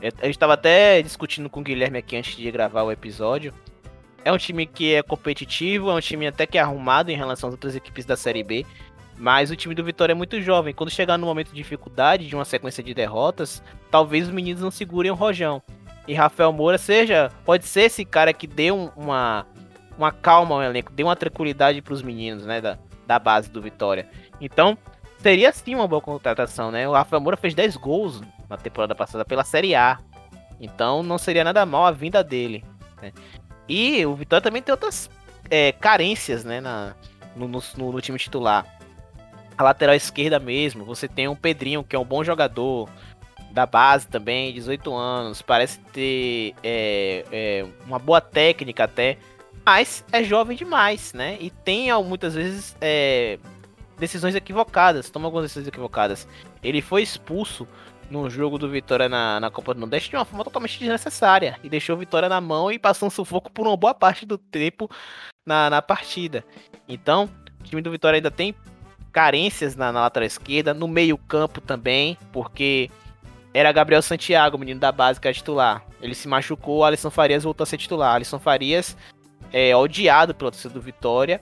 A gente estava até discutindo com o Guilherme aqui antes de gravar o episódio. É um time que é competitivo, é um time até que é arrumado em relação às outras equipes da Série B. Mas o time do Vitória é muito jovem. Quando chegar no momento de dificuldade, de uma sequência de derrotas, talvez os meninos não segurem o rojão. E Rafael Moura seja, pode ser esse cara que dê um, uma, uma calma ao elenco, dê uma tranquilidade para os meninos, né, da, da base do Vitória. Então, seria sim uma boa contratação, né? O Rafael Moura fez 10 gols na temporada passada pela Série A. Então, não seria nada mal a vinda dele. Né? E o Vitória também tem outras é, carências, né, na, no, no, no time titular a lateral esquerda mesmo, você tem o Pedrinho, que é um bom jogador da base também, 18 anos, parece ter é, é, uma boa técnica até, mas é jovem demais, né? E tem muitas vezes é, decisões equivocadas, toma algumas decisões equivocadas. Ele foi expulso no jogo do Vitória na, na Copa do Nordeste de uma forma totalmente desnecessária e deixou o Vitória na mão e passou um sufoco por uma boa parte do tempo na, na partida. Então, o time do Vitória ainda tem carências na, na lateral esquerda, no meio-campo também, porque era Gabriel Santiago, menino da base, que era titular. Ele se machucou, Alisson Farias voltou a ser titular. Alisson Farias é odiado pela torcida do Vitória.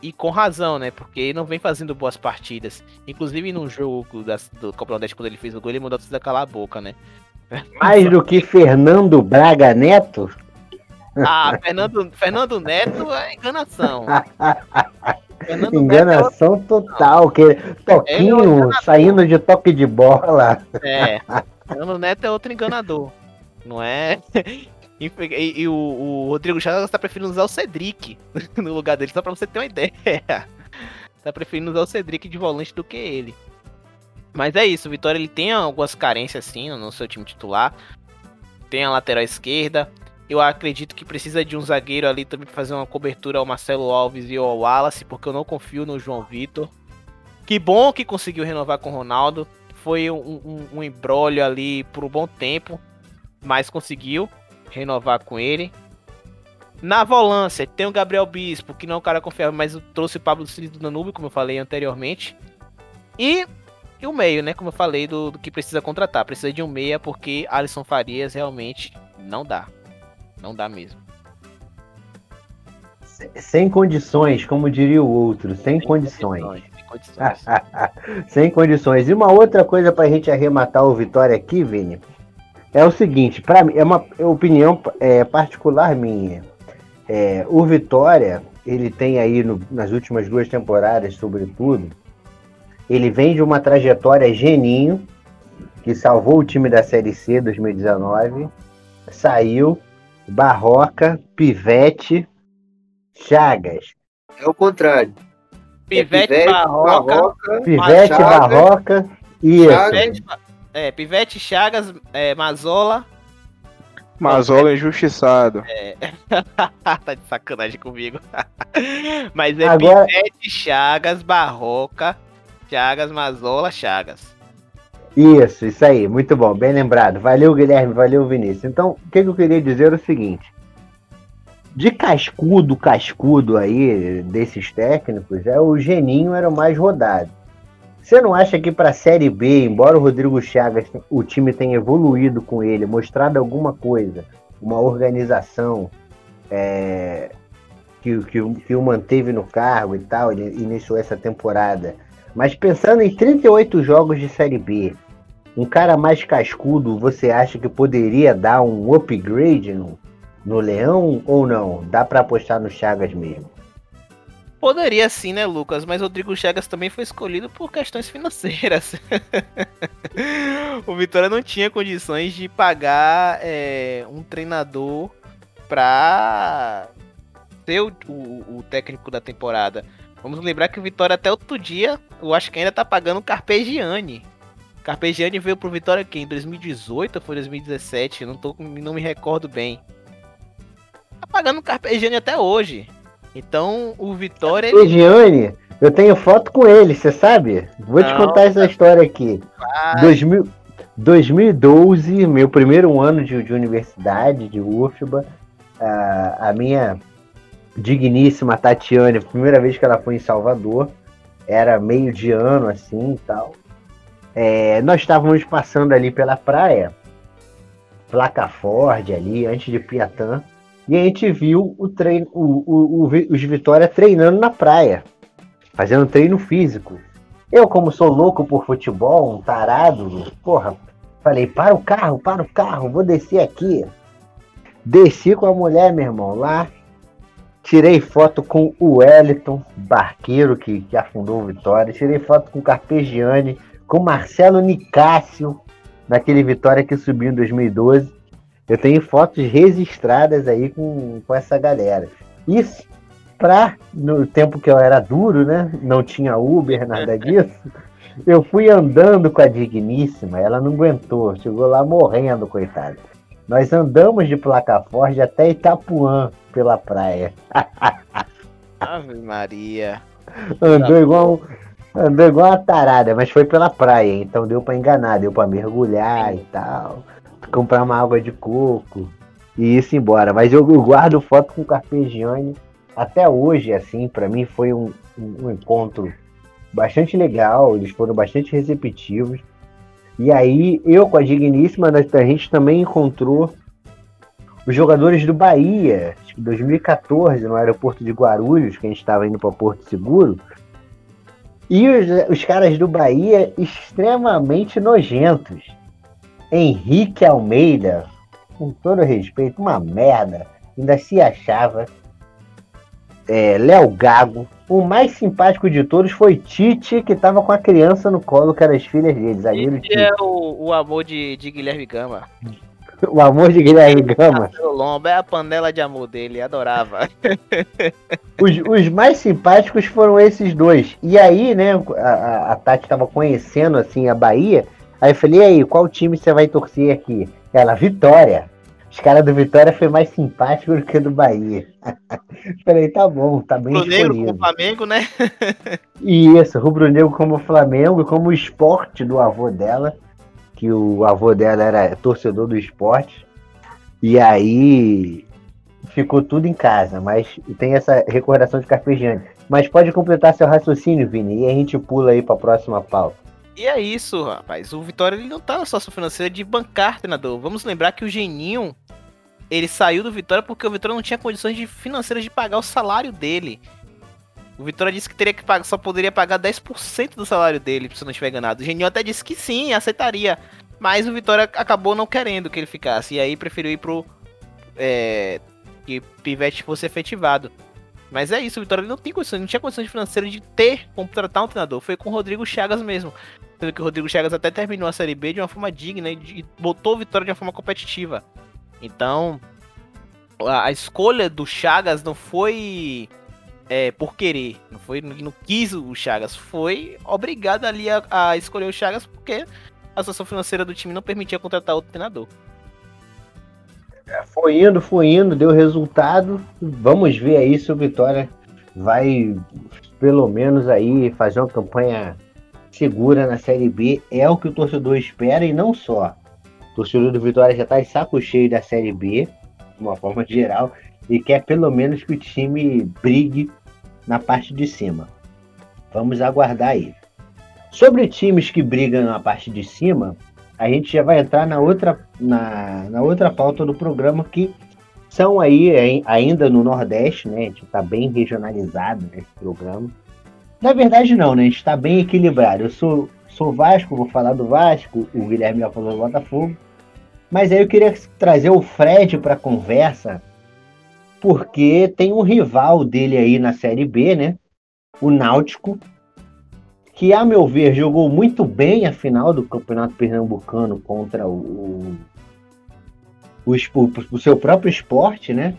E com razão, né? Porque ele não vem fazendo boas partidas. Inclusive no jogo da, do Copa Nordeste, quando ele fez o gol, ele mandou a calar a boca, né? Mais do que Fernando Braga Neto? Ah, Fernando, Fernando Neto é enganação. <laughs> Fernando Enganação é total, que toquinho é saindo de toque de bola. É. Fernando Neto é outro enganador. Não é? E, e, e o, o, Rodrigo Chagas está preferindo usar o Cedric <laughs> no lugar dele, só para você ter uma ideia. <laughs> Tá preferindo usar o Cedric de volante do que ele. Mas é isso, o Vitória ele tem algumas carências assim no seu time titular. Tem a lateral esquerda, eu acredito que precisa de um zagueiro ali também para fazer uma cobertura ao Marcelo Alves e ao Wallace, porque eu não confio no João Vitor. Que bom que conseguiu renovar com o Ronaldo. Foi um, um, um embrólio ali por um bom tempo, mas conseguiu renovar com ele. Na volância, tem o Gabriel Bispo, que não é um cara confiável, mas eu trouxe o Pablo Cid do Danúbio, como eu falei anteriormente. E, e o meio, né? Como eu falei, do, do que precisa contratar. Precisa de um meia, porque Alisson Farias realmente não dá. Não dá mesmo. Sem condições, como diria o outro, sem, sem condições. condições. Sem condições. <laughs> sem condições. E uma outra coisa para a gente arrematar o Vitória aqui, Vini, é o seguinte, para mim, é uma opinião é, particular minha. É, o Vitória, ele tem aí no, nas últimas duas temporadas, sobretudo, ele vem de uma trajetória geninho, que salvou o time da Série C 2019, saiu, Barroca, Pivete, Chagas. É o contrário. Pivete, é Pivete Barroca, Barroca, Pivete, Chagas, Barroca, isso. Chagas, é, Pivete, Chagas, é, Mazola. Mazola injustiçado. É. <laughs> tá de sacanagem comigo. <laughs> Mas é Agora... Pivete, Chagas, Barroca, Chagas, Mazola, Chagas. Isso, isso aí, muito bom, bem lembrado. Valeu, Guilherme, valeu, Vinícius. Então, o que, que eu queria dizer é o seguinte: de cascudo, cascudo aí desses técnicos, é o Geninho era o mais rodado. Você não acha que para a Série B, embora o Rodrigo Chagas, o time tenha evoluído com ele, mostrado alguma coisa, uma organização é, que, que, que, o manteve no cargo e tal, ele iniciou essa temporada. Mas pensando em 38 jogos de Série B, um cara mais cascudo, você acha que poderia dar um upgrade no, no Leão ou não? Dá para apostar no Chagas mesmo? Poderia sim, né, Lucas? Mas Rodrigo Chagas também foi escolhido por questões financeiras. <laughs> o Vitória não tinha condições de pagar é, um treinador pra ser o, o, o, técnico da temporada. Vamos lembrar que o Vitória até outro dia, eu acho que ainda tá pagando o Carpegiani. Carpegiani veio pro Vitória aqui em 2018 ou foi 2017? Não, tô, não me recordo bem. Tá pagando o Carpegiani até hoje. Então o Vitória. Ele... Gianni, eu tenho foto com ele, você sabe? Vou Não, te contar essa história aqui. 2000, 2012, meu primeiro ano de, de universidade, de UFBA, a, a minha digníssima Tatiane, primeira vez que ela foi em Salvador, era meio de ano assim e tal. É, nós estávamos passando ali pela praia, placa Ford ali, antes de Piatã. E a gente viu o treino, o, o, o, os Vitória treinando na praia, fazendo treino físico. Eu, como sou louco por futebol, um tarado, porra, falei, para o carro, para o carro, vou descer aqui. Desci com a mulher, meu irmão, lá. Tirei foto com o Wellington, barqueiro que, que afundou o Vitória. Tirei foto com o Carpegiani, com Marcelo Nicásio, naquele Vitória que subiu em 2012. Eu tenho fotos registradas aí com, com essa galera. Isso pra, no tempo que eu era duro, né? Não tinha Uber, nada <laughs> disso. Eu fui andando com a Digníssima, ela não aguentou, chegou lá morrendo, coitada. Nós andamos de placa forte até Itapuã pela praia. <laughs> Ave Maria. Andou tá igual, andou igual uma tarada, mas foi pela praia, então deu para enganar, deu para mergulhar e tal comprar uma água de coco e isso embora. Mas eu, eu guardo foto com o Carpegiani até hoje, assim, para mim foi um, um, um, encontro bastante legal, eles foram bastante receptivos. E aí, eu com a Digníssima, a gente também encontrou os jogadores do Bahia, em 2014, no aeroporto de Guarulhos, que a gente estava indo para Porto Seguro. E os, os caras do Bahia extremamente nojentos. Henrique Almeida, com todo respeito, uma merda, ainda se achava. É, Léo Gago. O mais simpático de todos foi Tite, que tava com a criança no colo, que eram as filhas deles. Tite é o, o amor de, de Guilherme Gama. <laughs> o amor de Guilherme Gama. Lombo, é a panela de amor dele, adorava. <laughs> os, os, mais simpáticos foram esses dois. E aí, né, a, a Tati tava conhecendo assim a Bahia. Aí eu falei, e aí, qual time você vai torcer aqui? Ela, Vitória. Os caras do Vitória foi mais simpático do que do Bahia. <laughs> falei, tá bom, tá bem Rubro Negro como Flamengo, né? <laughs> Isso, Rubro Negro como Flamengo, como o esporte do avô dela, que o avô dela era torcedor do esporte. E aí ficou tudo em casa, mas tem essa recordação de Carpegiani. Mas pode completar seu raciocínio, Vini, e a gente pula aí para a próxima pauta. E é isso, rapaz. O Vitória ele não tá na situação financeira de bancar treinador. Vamos lembrar que o Geninho ele saiu do Vitória porque o Vitória não tinha condições de financeiras de pagar o salário dele. O Vitória disse que teria que pagar, só poderia pagar 10% do salário dele, se não estiver enganado. O Geninho até disse que sim, aceitaria. Mas o Vitória acabou não querendo que ele ficasse. E aí preferiu ir pro. É, que Pivete fosse efetivado. Mas é isso, o Vitória não tem condições, não tinha condições financeiras de ter, contratar um treinador. Foi com o Rodrigo Chagas mesmo. Sendo que o Rodrigo Chagas até terminou a Série B de uma forma digna e botou o Vitória de uma forma competitiva. Então, a, escolha do Chagas não foi é, por querer, não foi não quis o Chagas, foi obrigado ali a, a escolher o Chagas porque a situação financeira do time não permitia contratar outro treinador. É, foi indo, foi indo, deu resultado. Vamos ver aí se o Vitória vai, pelo menos aí, fazer uma campanha segura na Série B. É o que o torcedor espera e não só. O torcedor do Vitória já está de saco cheio da Série B, de uma forma <laughs> geral, e quer pelo menos que o time brigue na parte de cima. Vamos aguardar aí. Sobre times que brigam na parte de cima, a gente já vai entrar na outra, na, na outra pauta do programa que são aí ainda no Nordeste, né? A gente está bem regionalizado nesse programa. Na verdade, não, né? A gente está bem equilibrado. Eu sou, sou Vasco, vou falar do Vasco, o Guilherme vai falar do Botafogo. Mas aí eu queria trazer o Fred para a conversa, porque tem um rival dele aí na Série B, né? O Náutico, que, a meu ver, jogou muito bem a final do Campeonato Pernambucano contra o, o, o, o seu próprio esporte, né?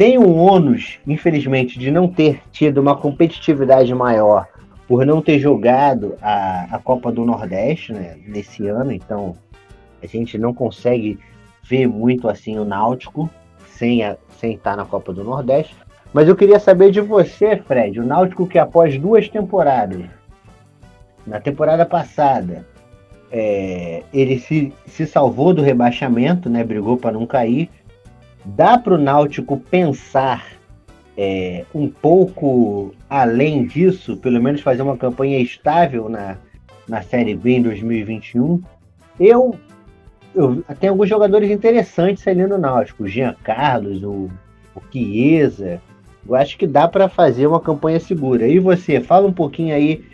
Tem um ônus, infelizmente, de não ter tido uma competitividade maior por não ter jogado a, a Copa do Nordeste né, nesse ano, então a gente não consegue ver muito assim o Náutico sem, a, sem estar na Copa do Nordeste. Mas eu queria saber de você, Fred, o Náutico que após duas temporadas na temporada passada, é, ele se, se salvou do rebaixamento, né? Brigou para não cair. Dá para o Náutico pensar é, um pouco além disso, pelo menos fazer uma campanha estável na, na Série B em 2021. Eu, eu tem alguns jogadores interessantes ali no Náutico, o Jean Carlos, o, o Chiesa. Eu acho que dá para fazer uma campanha segura. E você, fala um pouquinho aí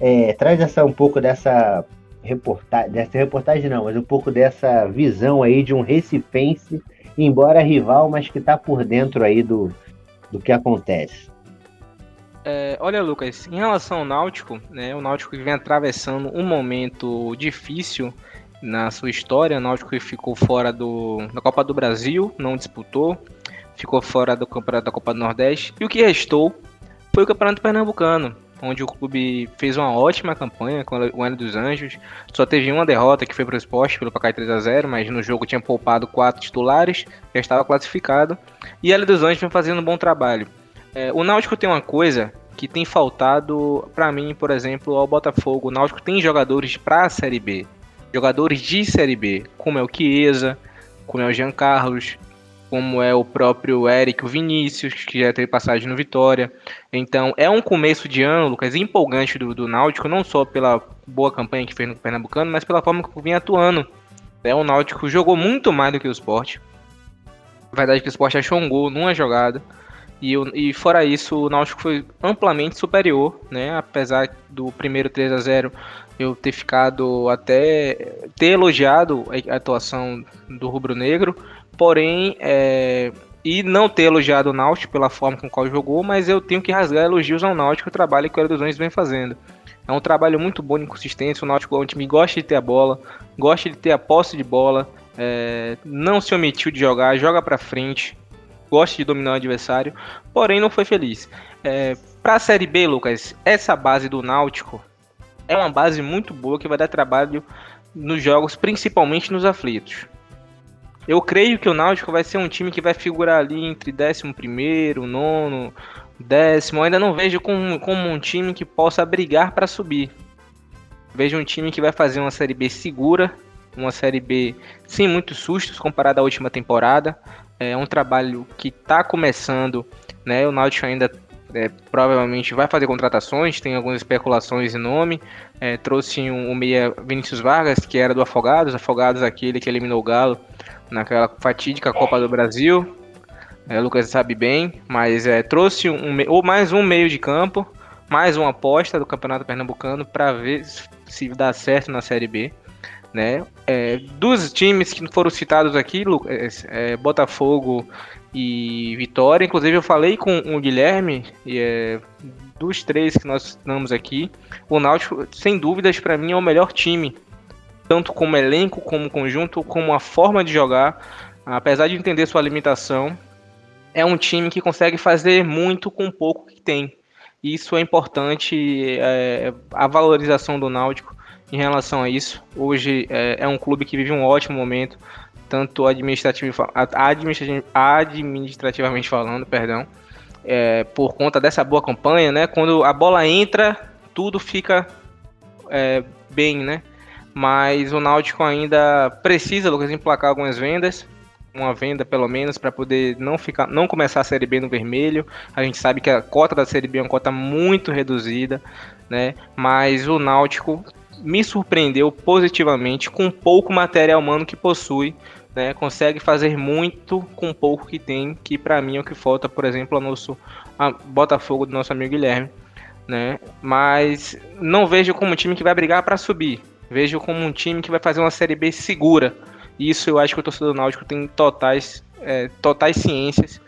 é, traz essa, um pouco dessa reportagem, dessa reportagem não, mas um pouco dessa visão aí de um recifense, embora rival, mas que está por dentro aí do, do que acontece. É, olha, Lucas, em relação ao Náutico, né, o Náutico vem atravessando um momento difícil na sua história, o Náutico ficou fora do, da Copa do Brasil, não disputou, ficou fora do campeonato da Copa do Nordeste, e o que restou foi o Campeonato Pernambucano, onde o clube fez uma ótima campanha com o Hélio dos Anjos. Só teve uma derrota que foi para o esporte pelo placar 3 a 0 mas no jogo tinha poupado quatro titulares, já estava classificado. E Hélio dos Anjos vem fazendo um bom trabalho. É, o Náutico tem uma coisa que tem faltado para mim, por exemplo, ao Botafogo. O Náutico tem jogadores para a Série B, jogadores de Série B, como é o Chiesa, como é o Jean Carlos, como é o próprio Eric, o Vinícius, que já teve passagem no Vitória. Então é um começo de ano, Lucas, empolgante do, do Náutico, não só pela boa campanha que fez no Pernambucano, mas pela forma que vinha atuando. É, o Náutico jogou muito mais do que o Sport. Na verdade que o Sport achou um gol numa jogada. E, e fora isso, o Náutico foi amplamente superior, né? Apesar do primeiro 3 a 0 eu ter ficado até ter elogiado a atuação do Rubro Negro, porém é, e não ter elogiado o Náutico pela forma com qual jogou, mas eu tenho que rasgar elogios ao Náutico o trabalho que o dos vem fazendo. É um trabalho muito bom de consistência, o Náutico é um time que gosta de ter a bola, gosta de ter a posse de bola, é, não se omitiu de jogar, joga para frente, gosta de dominar o adversário, porém não foi feliz. É, para a Série B, Lucas, essa base do Náutico é uma base muito boa que vai dar trabalho nos jogos, principalmente nos aflitos. Eu creio que o Náutico vai ser um time que vai figurar ali entre 11, nono, décimo. Eu ainda não vejo como, como um time que possa brigar para subir. Vejo um time que vai fazer uma Série B segura, uma Série B sem muitos sustos comparado à última temporada. É um trabalho que está começando, né? O Náutico ainda é, provavelmente vai fazer contratações, tem algumas especulações em nome. É, trouxe um, um meia Vinícius Vargas, que era do Afogados, Afogados aquele que eliminou o Galo naquela fatídica Copa do Brasil. É, Lucas sabe bem, mas é, trouxe um, ou mais um meio de campo, mais uma aposta do Campeonato Pernambucano para ver se dá certo na Série B. Né? É, dos times que foram citados aqui, é, é, Botafogo e Vitória, inclusive eu falei com o Guilherme, e, é, dos três que nós estamos aqui, o Náutico, sem dúvidas, para mim é o melhor time, tanto como elenco, como conjunto, como a forma de jogar, apesar de entender sua limitação, é um time que consegue fazer muito com pouco que tem. Isso é importante, é, a valorização do Náutico em relação a isso. Hoje é, é um clube que vive um ótimo momento, tanto administrativamente falando, perdão, é, por conta dessa boa campanha, né? Quando a bola entra, tudo fica é, bem, né? Mas o Náutico ainda precisa, Lucas, emplacar algumas vendas uma venda pelo menos para poder não ficar, não começar a série B no vermelho. A gente sabe que a cota da série B é uma cota muito reduzida, né? Mas o Náutico me surpreendeu positivamente com pouco material humano que possui, né? Consegue fazer muito com pouco que tem, que para mim é o que falta, por exemplo, a nosso Botafogo do nosso amigo Guilherme, né? Mas não vejo como um time que vai brigar para subir. Vejo como um time que vai fazer uma série B segura isso eu acho que o torcedor do Náutico tem totais, é, totais ciências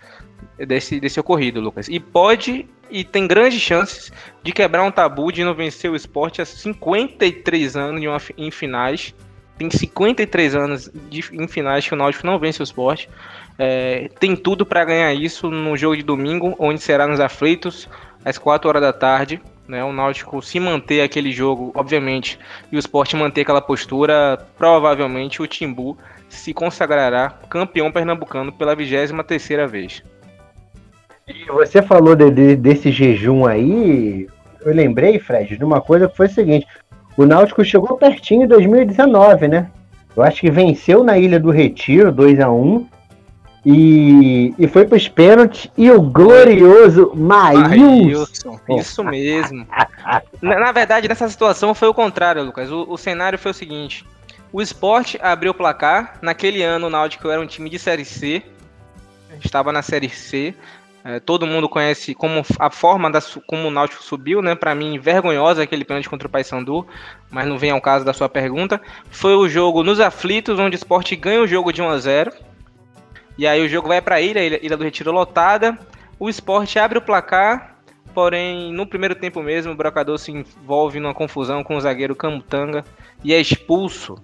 desse, desse ocorrido, Lucas. E pode e tem grandes chances de quebrar um tabu de não vencer o esporte há 53 anos de uma, em finais. Tem 53 anos de, em finais que o Náutico não vence o esporte. É, tem tudo para ganhar isso no jogo de domingo, onde será nos aflitos, às 4 horas da tarde né, o Náutico se manter aquele jogo, obviamente, e o esporte manter aquela postura, provavelmente o Timbu se consagrará campeão pernambucano pela 23 terceira vez. E você falou de, de, desse jejum aí, eu lembrei, Fred, de uma coisa que foi o seguinte, o Náutico chegou pertinho em 2019, né? Eu acho que venceu na Ilha do Retiro, 2 a 1 e, e foi para os pênaltis e o glorioso Maílson. Isso mesmo. na, na, verdade, nessa situação foi o contrário, Lucas. O, o cenário foi o seguinte: o esporte abriu o placar. Naquele ano, o Náutico era um time de Série C. Estava na Série C. É, todo mundo conhece como a forma da, como o Náutico subiu, né? Para mim, vergonhosa aquele pênalti contra o Paysandu, mas não vem ao caso da sua pergunta. Foi o jogo nos aflitos, onde o esporte ganha o jogo de 1 a 0 e aí o jogo vai para a ilha, ilha do Retiro lotada. O esporte abre o placar, porém no primeiro tempo mesmo o Brocador se envolve numa confusão com o zagueiro Camutanga e é expulso.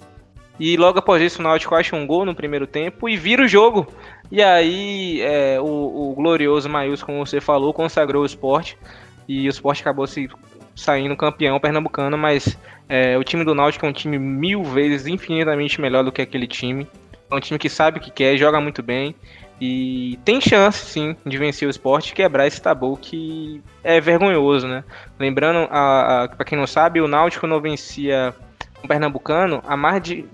E logo após isso o Náutico acha um gol no primeiro tempo e vira o jogo. E aí é, o, o, glorioso Maius, como você falou, consagrou o esporte. E o esporte acabou se saindo campeão pernambucano, mas é, o time do Náutico é um time mil vezes infinitamente melhor do que aquele time. É um time que sabe o que quer, joga muito bem e tem chance, sim, de vencer o esporte e quebrar esse tabu que é vergonhoso, né? Lembrando, para quem não sabe, o Náutico não vencia o Pernambucano há mais de,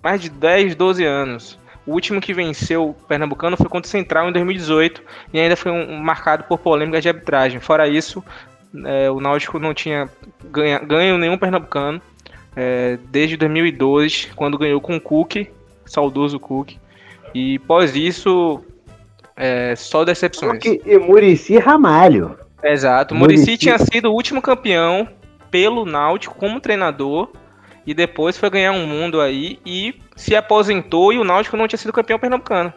mais de 10, 12 anos. O último que venceu o Pernambucano foi contra o Central em 2018 e ainda foi um, marcado por polêmica de arbitragem. Fora isso, é, o Náutico não tinha ganha, ganho nenhum Pernambucano é, desde 2012, quando ganhou com o Cook saudoso Cook. E pós isso, é, só decepções. Cook e Murici Ramalho. Exato. Murici tinha sido o último campeão pelo Náutico como treinador. E depois foi ganhar um mundo aí e se aposentou e o Náutico não tinha sido campeão pernambucano.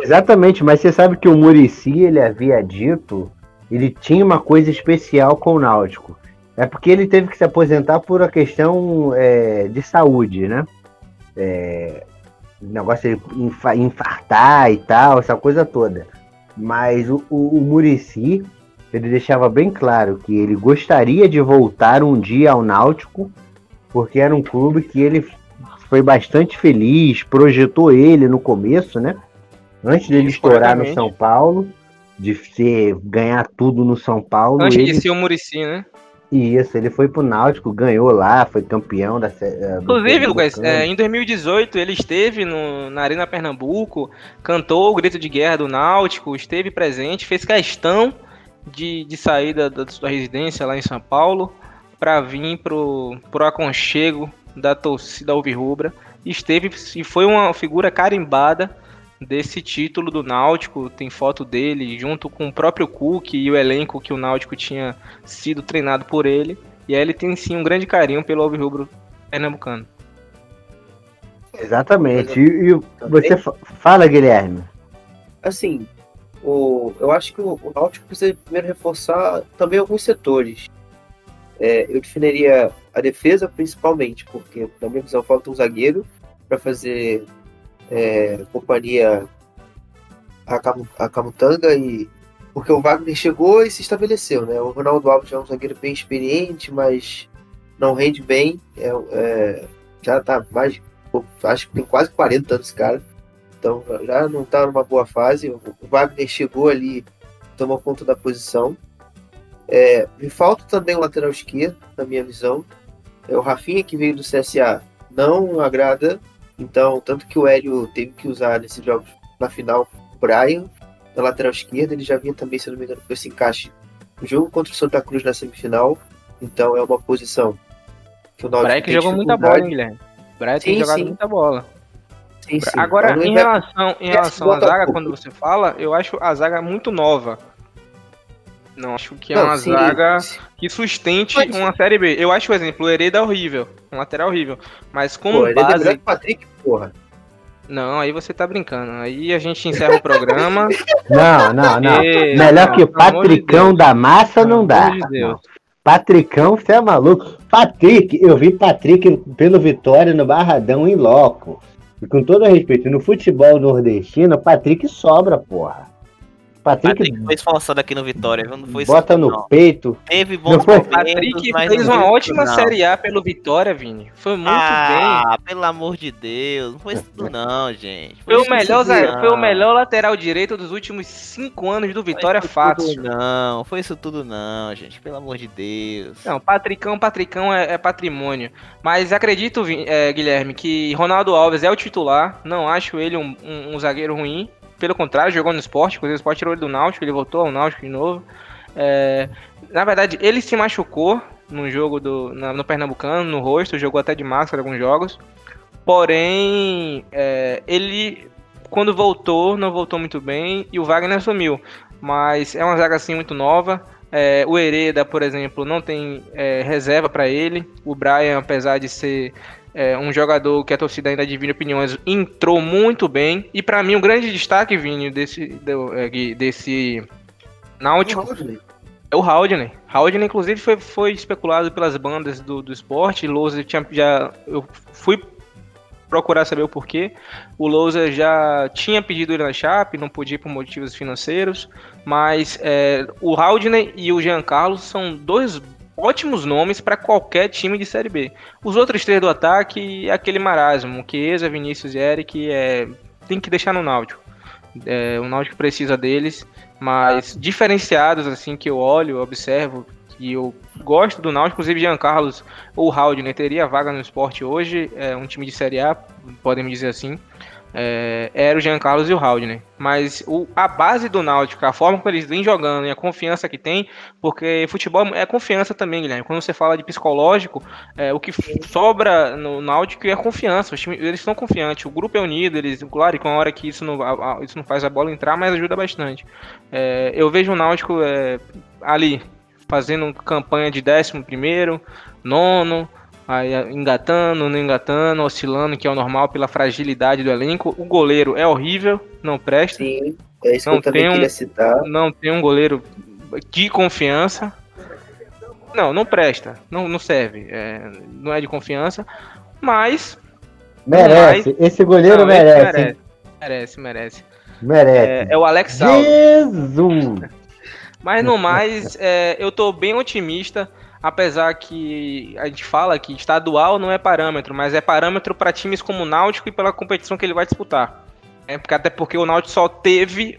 Exatamente, mas você sabe que o Murici ele havia dito, ele tinha uma coisa especial com o Náutico. É porque ele teve que se aposentar por uma questão é, de saúde, né? é, negócio de infartar e tal, essa coisa toda. Mas o, o, o Murici, ele deixava bem claro que ele gostaria de voltar um dia ao Náutico, porque era um clube que ele foi bastante feliz, projetou ele no começo, né? Antes dele estourar no São Paulo, de ser, ganhar tudo no São Paulo. Antes ele... de ser o Murici, né? Isso, ele foi pro Náutico, ganhou lá, foi campeão da eh, Inclusive, Lucas, é, em 2018 ele esteve no, na Arena Pernambuco, cantou o grito de guerra do Náutico, esteve presente, fez questão de, de sair da, da sua residência lá em São Paulo para vir pro, pro aconchego da torcida Alvirrubra. Esteve e foi uma figura carimbada desse título do Náutico, tem foto dele junto com o próprio Cook e o elenco que o Náutico tinha sido treinado por ele. E aí ele tem sim um grande carinho pelo Alvirrubro pernambucano. Exatamente. E, e você fa- fala, Guilherme. Assim, o, eu acho que o, o Náutico precisa primeiro reforçar também alguns setores. É, eu definiria a defesa principalmente, porque na minha visão falta um zagueiro para fazer é, companhia a, Camu- a Camutanga e porque o Wagner chegou e se estabeleceu, né? O Ronaldo Alves é um zagueiro bem experiente, mas não rende bem. É, é, já tá mais, acho que tem quase 40 anos esse cara. Então já não tá numa boa fase. O Wagner chegou ali, tomou conta da posição. É, me falta também o lateral esquerdo, na minha visão. É, o Rafinha, que veio do CSA, não agrada. Então, tanto que o Hélio teve que usar nesses jogos na final o Brian na lateral esquerda. Ele já vinha também, se não me engano, com esse encaixe no jogo contra o Santa Cruz na semifinal. Então, é uma posição que o Náutico Braia que tem jogou muita bola, hein. Guilherme? O Braia tem Sim, jogado sim. muita bola. Sim. Agora, em vai- relação, em relação à zaga, quando você fala, eu acho a zaga muito nova. Não acho que é Não, uma sim, zaga que sustente Mas- uma Série B. Eu acho, por exemplo, o Hereda é horrível, um lateral horrível. Mas como Pô, é base... o Patrick, porra. Não, aí você tá brincando. Aí a gente encerra o programa. <laughs> Não, não, não. Ei, Melhor não, que o de Patricão Deus. da massa Pelo não dá. de. Patricão, você é maluco. Patrick, eu vi Patrick pelo Vitória no Barradão em loco. E com todo respeito, no futebol nordestino, Patrick sobra, porra. Patrick, Patrick foi esforçado aqui no Vitória, viu? Não foi bota no não. peito. Teve bons foi? momentos, Patrick mas fez uma foi ótima não. Série A pelo Vitória, Vini. Foi muito bem. ah, pelo amor de Deus. Não foi isso tudo não, gente. Foi o, isso melhor, não. foi o melhor lateral direito dos últimos cinco anos do Vitória Foi fácil. Não, foi isso tudo não, gente. Pelo amor de Deus. Não, Patricão, Patricão é, é patrimônio. Mas acredito, é, Guilherme, que Ronaldo Alves é o titular. Não acho ele um, um- um zagueiro ruim. Pelo contrário, jogou no esporte. O esporte tirou ele do Náutico. Ele voltou ao Náutico de novo. É, na verdade, ele se machucou no jogo do, na- no Pernambucano, no rosto. Jogou até de máscara alguns jogos. Porém, é, ele, quando voltou, não voltou muito bem. E o Wagner sumiu. Mas é uma zaga assim muito nova. É, o Hereda, por exemplo, não tem é, reserva para ele. O Brian, apesar de ser é, um jogador que a torcida ainda divide opiniões, entrou muito bem. E para mim, o grande destaque, Vini, desse, do- é, desse Náutico é o Haldner. Haldner, inclusive, foi, foi especulado pelas bandas do, do esporte. Lousa tinha já. Eu fui procurar saber o porquê. O Lousa já tinha pedido ele na Chape, não podia por motivos financeiros. Mas é, o Haldner e o Jean Carlos são dois ótimos nomes para qualquer time de Série B. Os outros três do ataque é aquele marasmo, Chiesa, Vinícius e Eric, é, tem que deixar no Náutico. É, o Náutico precisa deles, mas diferenciados assim que eu olho, observo, que eu gosto do Náutico, inclusive Jean Carlos ou Haldner teria vaga no esporte hoje, é um time de Série A, podemos dizer assim. É, era o Jean Carlos e o Haldner. Mas o, a base do Náutico, a forma como eles vêm jogando e a confiança que tem, porque futebol é confiança também, Guilherme. Quando você fala de psicológico, é, o que sobra no Náutico é a confiança. Eles estão confiantes, o grupo é unido, eles, claro, com a hora que isso não, a- a- isso não faz a bola entrar, mas ajuda bastante. É, eu vejo o Náutico é, ali fazendo campanha de décimo primeiro, nono, aí engatando, não engatando, oscilando, que é o normal pela fragilidade do elenco. O goleiro é horrível, não presta. Sim, é isso Não que eu também tem um- queria citar. Não tem um goleiro de confiança. Não, não presta, não, não serve, é, não é de confiança, mas Merece. Esse goleiro não, merece. hein? merece, merece, merece. Merece. É, é o Alex Alves. Jesus! <laughs> Mas no <laughs> mais, é, eu tô bem otimista, apesar que a gente fala que estadual não é parâmetro, mas é parâmetro para times como o Náutico e pela competição que ele vai disputar. É, porque, até porque o Náutico só teve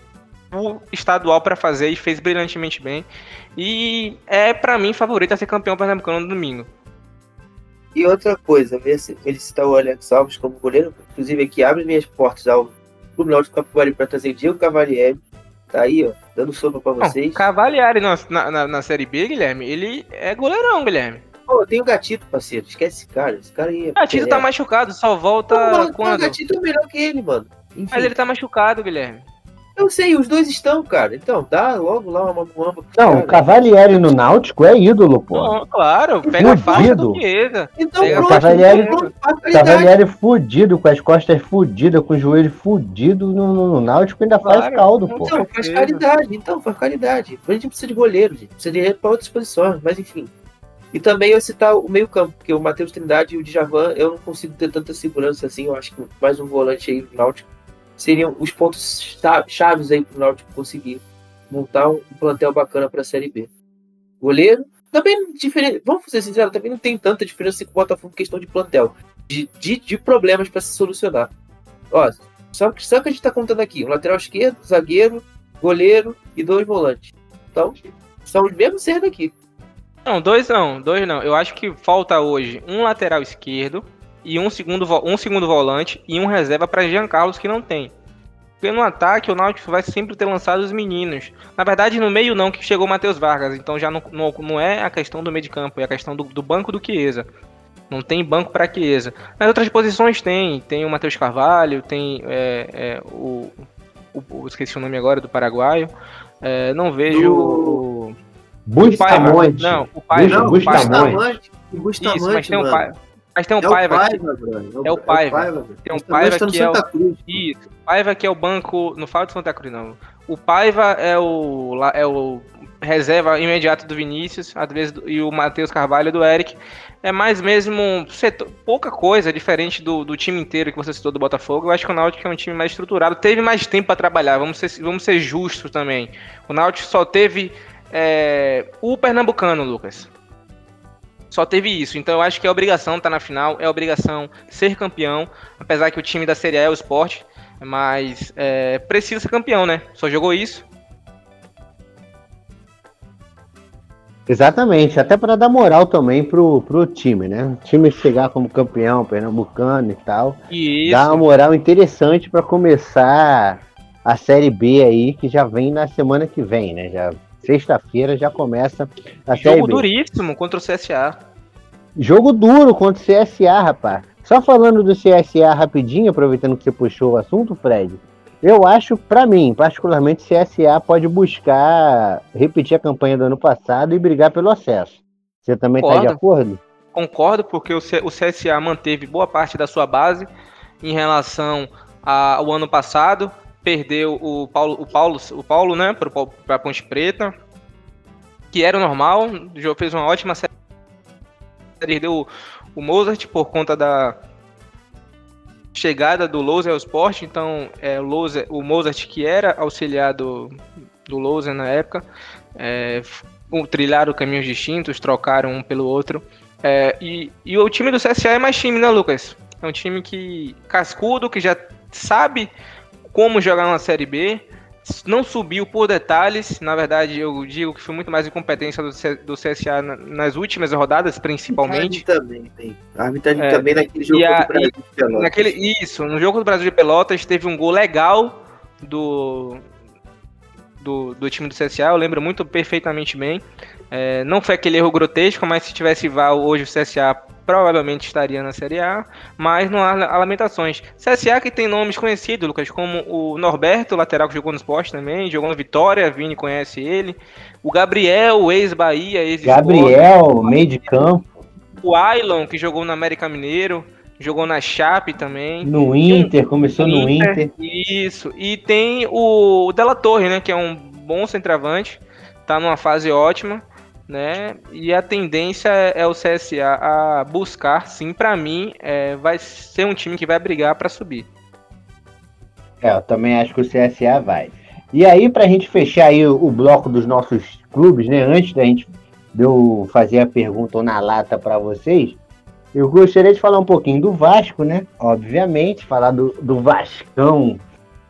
o estadual para fazer e fez brilhantemente bem. E é para mim favorito a ser campeão pernambucano no domingo. E outra coisa, ele citar o Alex Alves como goleiro, inclusive aqui abre minhas portas ao Clube Náutico Capivari para trazer Diego Cavalieri. Tá aí, ó, dando sopa Não, vocês. Cavalieri na, na, na Série B, Guilherme, ele é goleirão, Guilherme. Pô, tem o Gatito, parceiro. Esquece esse cara. Esse cara aí é. Ah, Tito tá machucado, só volta Pô, mano, O quando? Gatito é melhor que ele, mano. Enfim, Mas ele tá machucado, Guilherme. Eu sei, os dois estão, cara. Então, dá logo lá uma muamba. Não, o Cavalieri no Náutico é ídolo, pô. Não, claro, pega fácil do Chiesa. Então, Pega O pronto, Cavalieri, então, pronto, faz qualidade. Cavalieri fudido, com as costas fudidas, com o joelho fudido no, no, no Náutico, ainda faz Claro. caldo, pô. Então, faz qualidade. Então, faz qualidade. A gente precisa de goleiro, gente. Precisa de goleiro para outras posições, mas enfim. E também eu citar o meio campo, porque o Matheus Trindade e o Djavan, eu não consigo ter tanta segurança assim. Eu acho que mais um volante aí do Náutico seriam os pontos cha- chaves aí pro Náutico conseguir montar um plantel bacana para a Série B. Goleiro, também diferente. Vamos ser sinceros, também não tem tanta diferença com o Botafogo em questão de plantel, de, de, de problemas para se solucionar. Ó, só, só que a gente tá contando aqui: um lateral esquerdo, zagueiro, goleiro e dois volantes. Então, são os mesmos seis daqui. Não, dois não, dois não. Eu acho que falta hoje um lateral esquerdo e um segundo, um segundo volante e um reserva para Jean Carlos que não tem. Porque no ataque o Náutico vai sempre ter lançado os meninos. Na verdade, no meio não, que chegou o Matheus Vargas. Então já não, não, não é a questão do meio de campo, é a questão do, do banco do Chiesa. Não tem banco para Chiesa. Nas outras posições tem. Tem o Matheus Carvalho, tem é, é, o, o, o- Esqueci o nome agora do paraguaio. É, não vejo. Do- o- Bustamante. Não, o Paiva. Não, o Bustamante. Paiva. Bustamante. O Bustamante, Isso, mas tem um mano. Paiva. Mas tem um É o Paiva. Paiva, que- brother. É o Paiva. velho. Tem um Paiva que é o- Cruz. Isso. Paiva que é o banco. Não fala de Santa Cruz, não. O Paiva é o, é o reserva imediato do Vinícius, às vezes, e o Matheus Carvalho do Eric. É mais mesmo setor- pouca coisa diferente do, do time inteiro que você citou do Botafogo. Eu acho que o Náutico é um time mais estruturado. Teve mais tempo para trabalhar, vamos ser, vamos ser justos também. O Náutico só teve é, o Pernambucano, Lucas. Só teve isso. Então eu acho que é obrigação estar na final, é obrigação ser campeão. Apesar que o time da Série A é o esporte. Mas é, precisa ser campeão, né? Só jogou isso. Exatamente, até para dar moral também pro, pro time, né? O time chegar como campeão pernambucano e tal. E Dá isso. uma moral interessante para começar a Série B aí, que já vem na semana que vem, né? Já sexta-feira já começa a Série Jogo B. duríssimo contra o CSA. Jogo duro contra o CSA, rapaz. Só falando do CSA rapidinho, aproveitando que você puxou o assunto, Fred. Eu acho, pra mim, particularmente, CSA pode buscar repetir a campanha do ano passado e brigar pelo acesso. Você também tá de acordo? Concordo, porque o, CSA manteve boa parte da sua base em relação ao ano passado. Perdeu o Paulo, o Paulo, o Paulo né, para Ponte Preta, que era o normal. O jogo fez uma ótima série. Perdeu o, Mozart por conta da chegada do Louser ao esporte. Então, é, o, o Mozart, que era auxiliar do, do Louser na época, é, trilharam caminhos distintos, trocaram um pelo outro. É, e, e o time do CSA é mais time, né, Lucas? É um time que cascudo, que já sabe como jogar uma Série B, não subiu por detalhes. Na verdade, eu digo que foi muito mais incompetência do, C- do CSA na- nas últimas rodadas, principalmente. A também, tem. A arbitragem É, também naquele jogo e a- contra o Brasil de Pelotas. Naquele, isso, no jogo do Brasil de Pelotas teve um gol legal do, do, do time do CSA, eu lembro muito perfeitamente bem. É, não foi aquele erro grotesco, mas se tivesse VAR hoje o CSA provavelmente estaria na Série A, mas não há lamentações. CSA que tem nomes conhecidos, Lucas, como o Norberto, lateral que jogou no esporte também, jogou no Vitória, Vini conhece ele. O Gabriel, ex-Bahia, ex Gabriel, meio de campo, O Ailon, que jogou no América Mineiro, jogou na Chape também. no Inter, começou no Inter. Isso. E tem o Della Torre, né? Que é um bom centroavante. Tá numa fase ótima, né? E a tendência é o CSA a buscar, sim, pra mim, é, vai ser um time que vai brigar pra subir. É, eu também acho que o CSA vai. E aí, pra gente fechar aí o, o bloco dos nossos clubes, né? Antes da gente de eu fazer a pergunta ou na lata pra vocês, eu gostaria de falar um pouquinho do Vasco, né? Obviamente, falar do, do Vascão,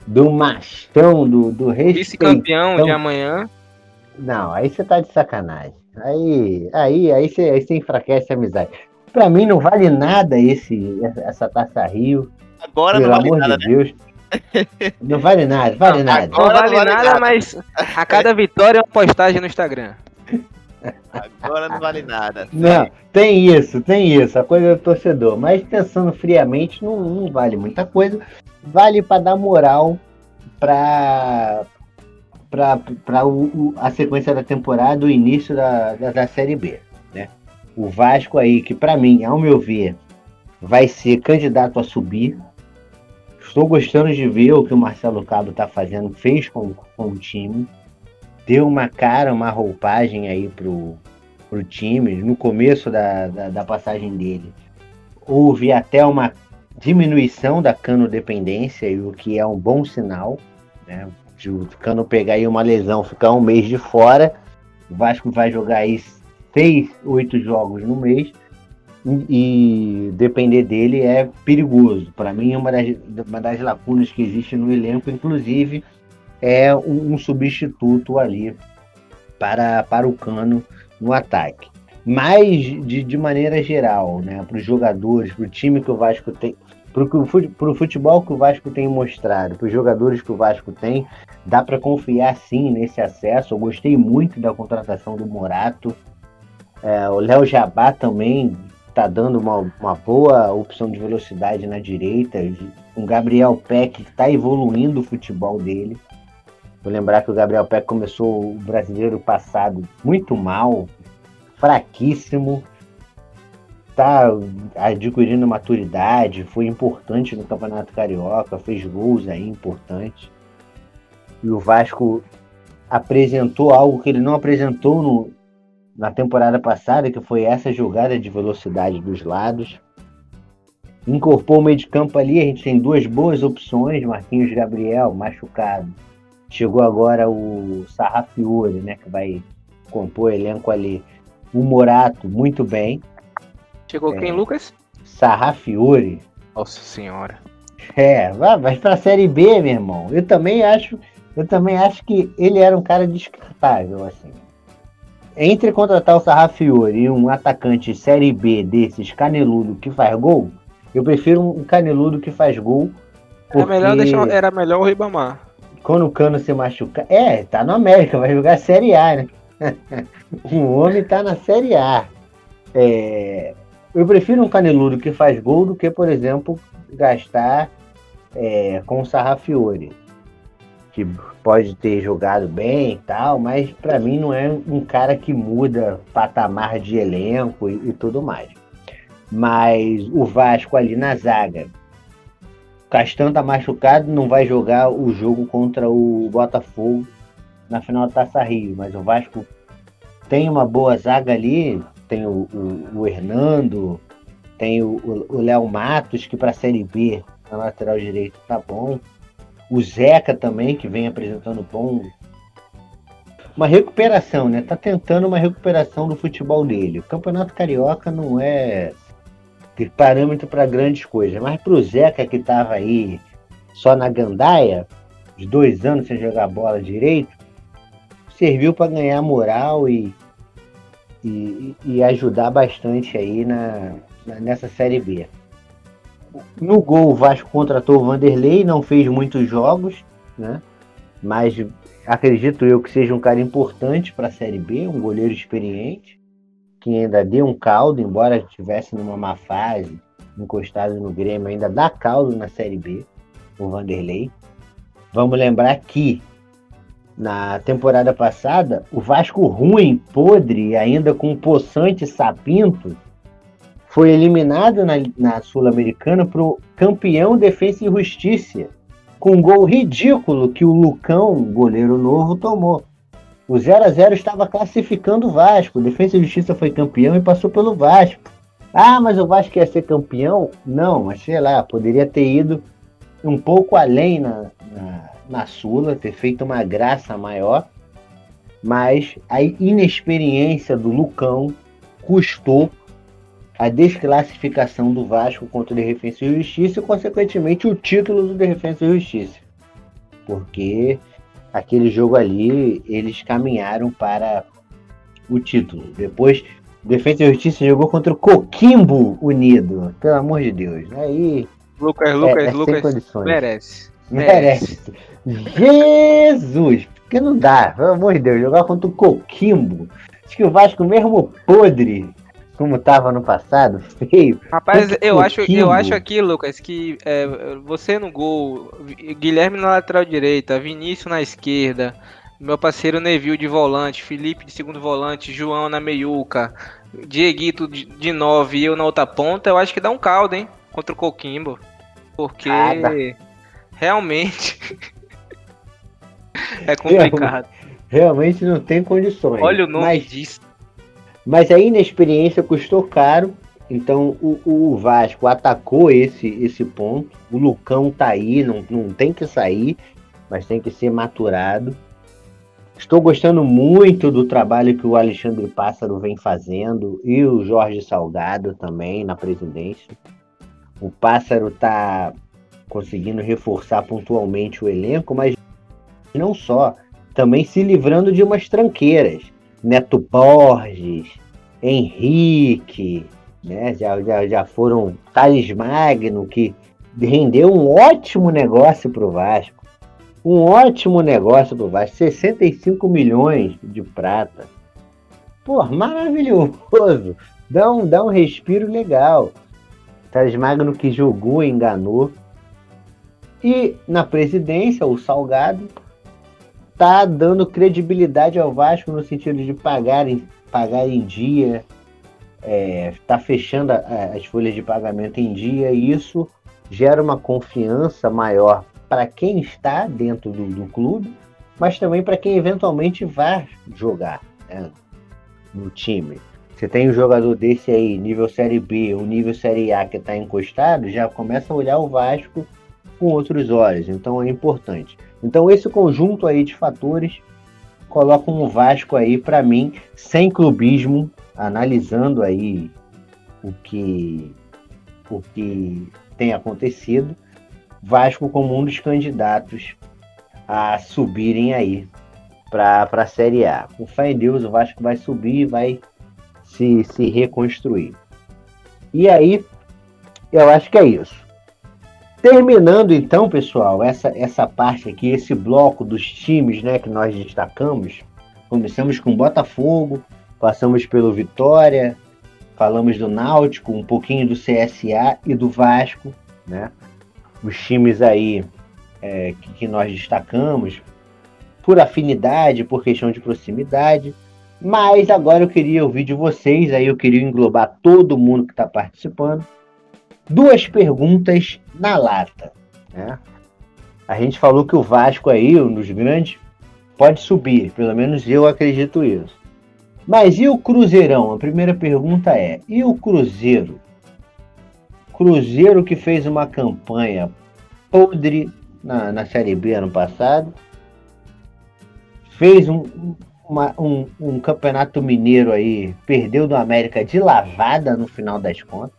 do Machão, do, do. Vice-campeão de amanhã. Não, aí você tá de sacanagem. Aí, aí, aí você, aí você enfraquece a amizade. Pra mim não vale nada esse, essa taça Rio. Agora pelo não vale amor nada, de né? Deus. Não vale nada, vale Não, nada. Não vale, não vale nada, nada. mas a cada vitória é uma postagem no Instagram. Agora não vale nada. <laughs> Não, tem isso, tem isso, a coisa do torcedor. Mas pensando friamente, não, não vale muita coisa. Vale para dar moral para para a sequência da temporada, o início da, da, da Série B. Né? O Vasco aí, que para mim, ao meu ver, vai ser candidato a subir. Estou gostando de ver o que o Marcelo Cabo está fazendo, fez com, com o time. Deu uma cara, uma roupagem aí pro, pro time. No começo da, da, da passagem dele, houve até uma diminuição da cano dependência, o que é um bom sinal. Né? Se o Cano pegar aí uma lesão, ficar um mês de fora, o Vasco vai jogar aí seis, oito jogos no mês e, depender dele é perigoso. Para mim, uma das, uma das lacunas que existe no elenco, inclusive, é um, um substituto ali para, para o Cano no ataque. Mas, de, de maneira geral, né, para os jogadores, para o time que o Vasco tem, para o futebol que o Vasco tem mostrado, para os jogadores que o Vasco tem, dá para confiar sim nesse acesso. Eu gostei muito da contratação do Morato. É, o Léo Jabá também está dando uma, uma boa opção de velocidade na direita. Um Gabriel Peck que está evoluindo o futebol dele. Vou lembrar que o Gabriel Peck começou o brasileiro passado muito mal, fraquíssimo está adquirindo maturidade, foi importante no Campeonato Carioca, fez gols aí importantes. E o Vasco apresentou algo que ele não apresentou no, na temporada passada, que foi essa jogada de velocidade dos lados. Incorporou o meio de campo ali, a gente tem duas boas opções, Marquinhos Gabriel, machucado. Chegou agora o Sarrafiore, né, que vai compor o elenco ali. O Morato, muito bem. Chegou é. quem, Lucas? Sarrafiore. Nossa senhora. É, vai pra Série B, meu irmão. Eu também acho, eu também acho que ele era um cara descartável, assim. Entre contratar o Sarrafiore e um atacante Série B desses caneludo que faz gol, eu prefiro um caneludo que faz gol. Era melhor, deixar, era melhor o Ribamar. Quando o Cano se machucar. É, tá no América, vai jogar Série A, né? o <laughs> homem tá na Série A. É, eu prefiro um caneludo que faz gol do que, por exemplo, gastar é, com o Sarrafiore, que pode ter jogado bem e tal, mas para mim não é um cara que muda patamar de elenco e, e tudo mais. Mas o Vasco ali na zaga, Castan tá machucado, não vai jogar o jogo contra o Botafogo na final da Taça Rio, mas o Vasco tem uma boa zaga ali, tem o, o, o Hernando, tem o Léo Matos, que para a Série B, na lateral direito, tá bom. O Zeca também, que vem apresentando bom. Uma recuperação, né? Tá tentando uma recuperação do futebol dele. O Campeonato Carioca não é parâmetro para grandes coisas, mas para o Zeca que estava aí só na gandaia, de dois anos sem jogar bola direito, serviu para ganhar moral e e, e ajudar bastante aí na, na, nessa Série B. No gol, o Vasco contratou o Vanderlei, não fez muitos jogos, né? mas acredito eu que seja um cara importante para a Série B, um goleiro experiente, que ainda deu um caldo, embora estivesse numa má fase, encostado no Grêmio, ainda dá caldo na Série B, o Vanderlei. Vamos lembrar que na temporada passada, o Vasco ruim, podre, ainda com poçante sapinto, foi eliminado na, na Sul-Americana para o campeão Defesa e Justiça, com um gol ridículo que o Lucão, goleiro novo, tomou. O 0 a 0 estava classificando o Vasco. Defesa e Justiça foi campeão e passou pelo Vasco. Ah, mas o Vasco ia ser campeão? Não, mas sei lá, poderia ter ido um pouco além na, na na Sula, ter feito uma graça maior, mas a inexperiência do Lucão custou a desclassificação do Vasco contra o Defensa e Justiça e, consequentemente, o título do Defensa e Justiça. Porque aquele jogo ali, eles caminharam para o título. Depois, Defensa e Justiça jogou contra o Coquimbo Unido. Pelo amor de Deus. Aí. Lucas, Lucas, é, é Lucas merece. Merece. Jesus! Porque não dá, pelo amor de Deus, jogar contra o Coquimbo. Acho que o Vasco, mesmo podre, como tava no passado, <laughs> feio. Rapaz, eu acho, eu acho aqui, Lucas, que é, você no gol, Guilherme na lateral direita, Vinícius na esquerda, meu parceiro Neville de volante, Felipe de segundo volante, João na meiuca, Dieguito de, de nove e eu na outra ponta, eu acho que dá um caldo, hein? Contra o Coquimbo. Porque Nada. realmente <laughs> é complicado. Realmente não tem condições. Olha o nome Mas, disso. mas a inexperiência custou caro. Então o, o Vasco atacou esse, esse ponto. O Lucão tá aí, não, não tem que sair, mas tem que ser maturado. Estou gostando muito do trabalho que o Alexandre Pássaro vem fazendo e o Jorge Salgado também na presidência. O Pássaro tá conseguindo reforçar pontualmente o elenco, mas não só, também se livrando de umas tranqueiras. Neto Borges, Henrique, né? Já, já, já foram Thales Magno, que rendeu um ótimo negócio para o Vasco. Um ótimo negócio para o Vasco. 65 milhões de prata. Pô, maravilhoso. Dá um, dá um respiro legal. Thales Magno que jogou, enganou. E na presidência, o Salgado tá dando credibilidade ao Vasco no sentido de pagar em, pagar em dia, é, tá fechando a- as folhas de pagamento em dia, e isso gera uma confiança maior para quem está dentro do, do clube, mas também para quem eventualmente vai jogar né, no time. Você tem um jogador desse aí, nível Série B ou nível Série A que está encostado, já começa a olhar o Vasco com outros olhos, então é importante. Então esse conjunto aí de fatores colocam o Vasco aí para mim sem clubismo, analisando aí o que o que tem acontecido, Vasco como um dos candidatos a subirem aí para a Série A. Com fé em Deus, o Vasco vai subir e vai se, se reconstruir. E aí, eu acho que é isso. Terminando então, pessoal, essa, essa parte aqui, esse bloco dos times né, que nós destacamos. Começamos com Botafogo, passamos pelo Vitória, falamos do Náutico, um pouquinho do CSA e do Vasco, né? Os times aí é, que, que nós destacamos por afinidade, por questão de proximidade. Mas agora eu queria ouvir de vocês, aí eu queria englobar todo mundo que está participando. Duas perguntas na lata. Né? A gente falou que o Vasco aí, um dos grandes, pode subir, pelo menos eu acredito isso. Mas e o Cruzeirão? A primeira pergunta é: e o Cruzeiro? Cruzeiro que fez uma campanha podre na, na Série B ano passado, fez um, uma- um, um campeonato mineiro aí, perdeu do América de lavada no final das contas.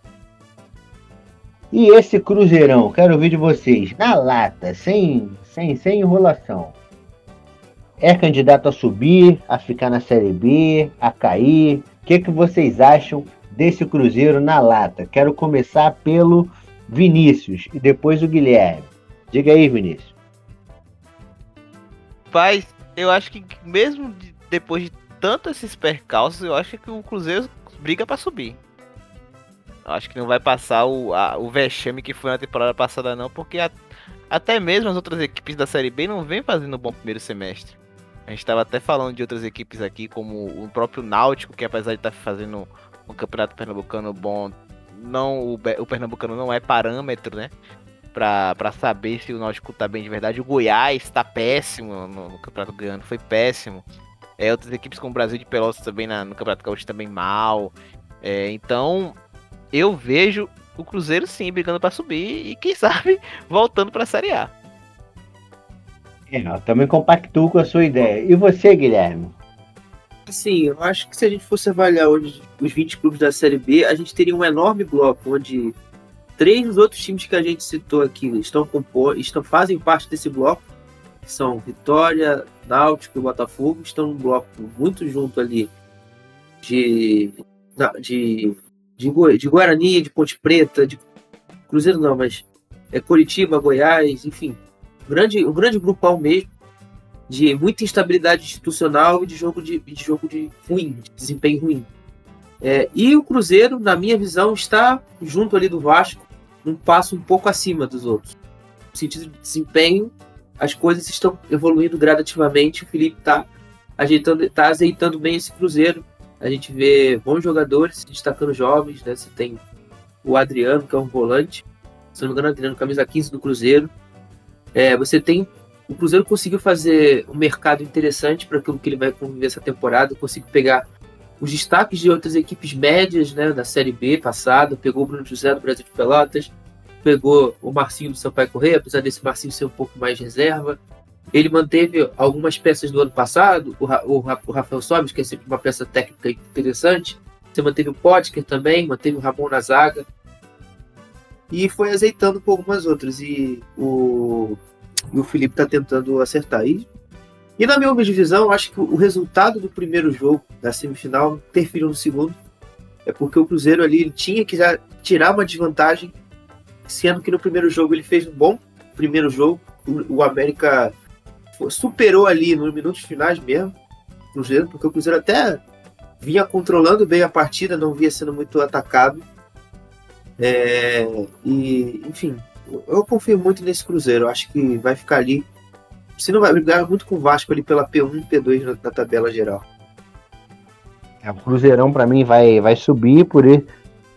E esse Cruzeirão, quero ouvir de vocês, na lata, sem, sem, sem enrolação. É candidato a subir, a ficar na Série B, a cair? O que, que vocês acham desse Cruzeiro na lata? Quero começar pelo Vinícius e depois o Guilherme. Diga aí, Vinícius. Pai, eu acho que mesmo de- depois de tanto esses percalços, eu acho que o Cruzeiro briga pra subir. Acho que não vai passar o, a- o vexame que foi na temporada passada, não, porque a- até mesmo as outras equipes da Série B não vêm fazendo um bom primeiro semestre. A gente estava até falando de outras equipes aqui, como o próprio Náutico, que apesar de estar fazendo um campeonato pernambucano bom, não o, o pernambucano não é parâmetro, né? Pra saber se o Náutico tá bem de verdade. O Goiás tá péssimo no, no Campeonato Goiano, foi péssimo. É, outras equipes como o Brasil de Pelotas também na- no Campeonato Gaúcho também mal. É, então, eu vejo o Cruzeiro sim brigando pra subir e quem sabe <laughs> voltando pra Série A. É, eu também compactuo com a sua ideia. E você, Guilherme? Assim, eu acho que se a gente fosse avaliar hoje os 20 clubes da Série B, a gente teria um enorme bloco onde três dos outros times que a gente citou aqui estão, compor, estão fazem parte desse bloco, que são Vitória, Náutico e Botafogo, estão num bloco muito junto ali de, de, de, de Guarani, de Ponte Preta, de Cruzeiro não, mas é Curitiba, Goiás, enfim, grande, um grande grupão mesmo de muita instabilidade institucional e de jogo de, de jogo de ruim, de desempenho ruim. É, e o Cruzeiro, na minha visão, está junto ali do Vasco, um passo um pouco acima dos outros. No sentido de desempenho, as coisas estão evoluindo gradativamente. O Felipe está ajeitando, tá azeitando bem esse Cruzeiro. A gente vê bons jogadores se destacando jovens, né? Você tem o Adriano, que é um volante. Se não me engano, Adriano, camisa 15 do Cruzeiro. É, você tem. O Cruzeiro conseguiu fazer um mercado interessante para aquilo que ele vai conviver essa temporada. Conseguiu pegar os destaques de outras equipes médias né, da Série B passada. Pegou o Bruno José do Brasil de Pelotas. Pegou o Marcinho do Sampaio Correia, apesar desse Marcinho ser um pouco mais reserva. Ele manteve algumas peças do ano passado, o, o, o Rafael Sobis, que é sempre uma peça técnica interessante. Você manteve o Potker também, manteve o Ramon na zaga. E foi azeitando com algumas outras. E o, e o Felipe está tentando acertar. E, e na minha divisão, acho que o resultado do primeiro jogo, da semifinal, interferiu no segundo. É porque o Cruzeiro ali ele tinha que já tirar uma desvantagem, sendo que no primeiro jogo ele fez um bom primeiro jogo. O, o América superou ali nos minutos finais mesmo, Cruzeiro, porque o Cruzeiro até vinha controlando bem a partida, não via sendo muito atacado. É, e, enfim, eu confio muito nesse Cruzeiro. Acho que vai ficar ali. Se não vai brigar muito com o Vasco ali pela P1 e P2 na, na, tabela geral. É, o Cruzeirão para mim vai, vai subir por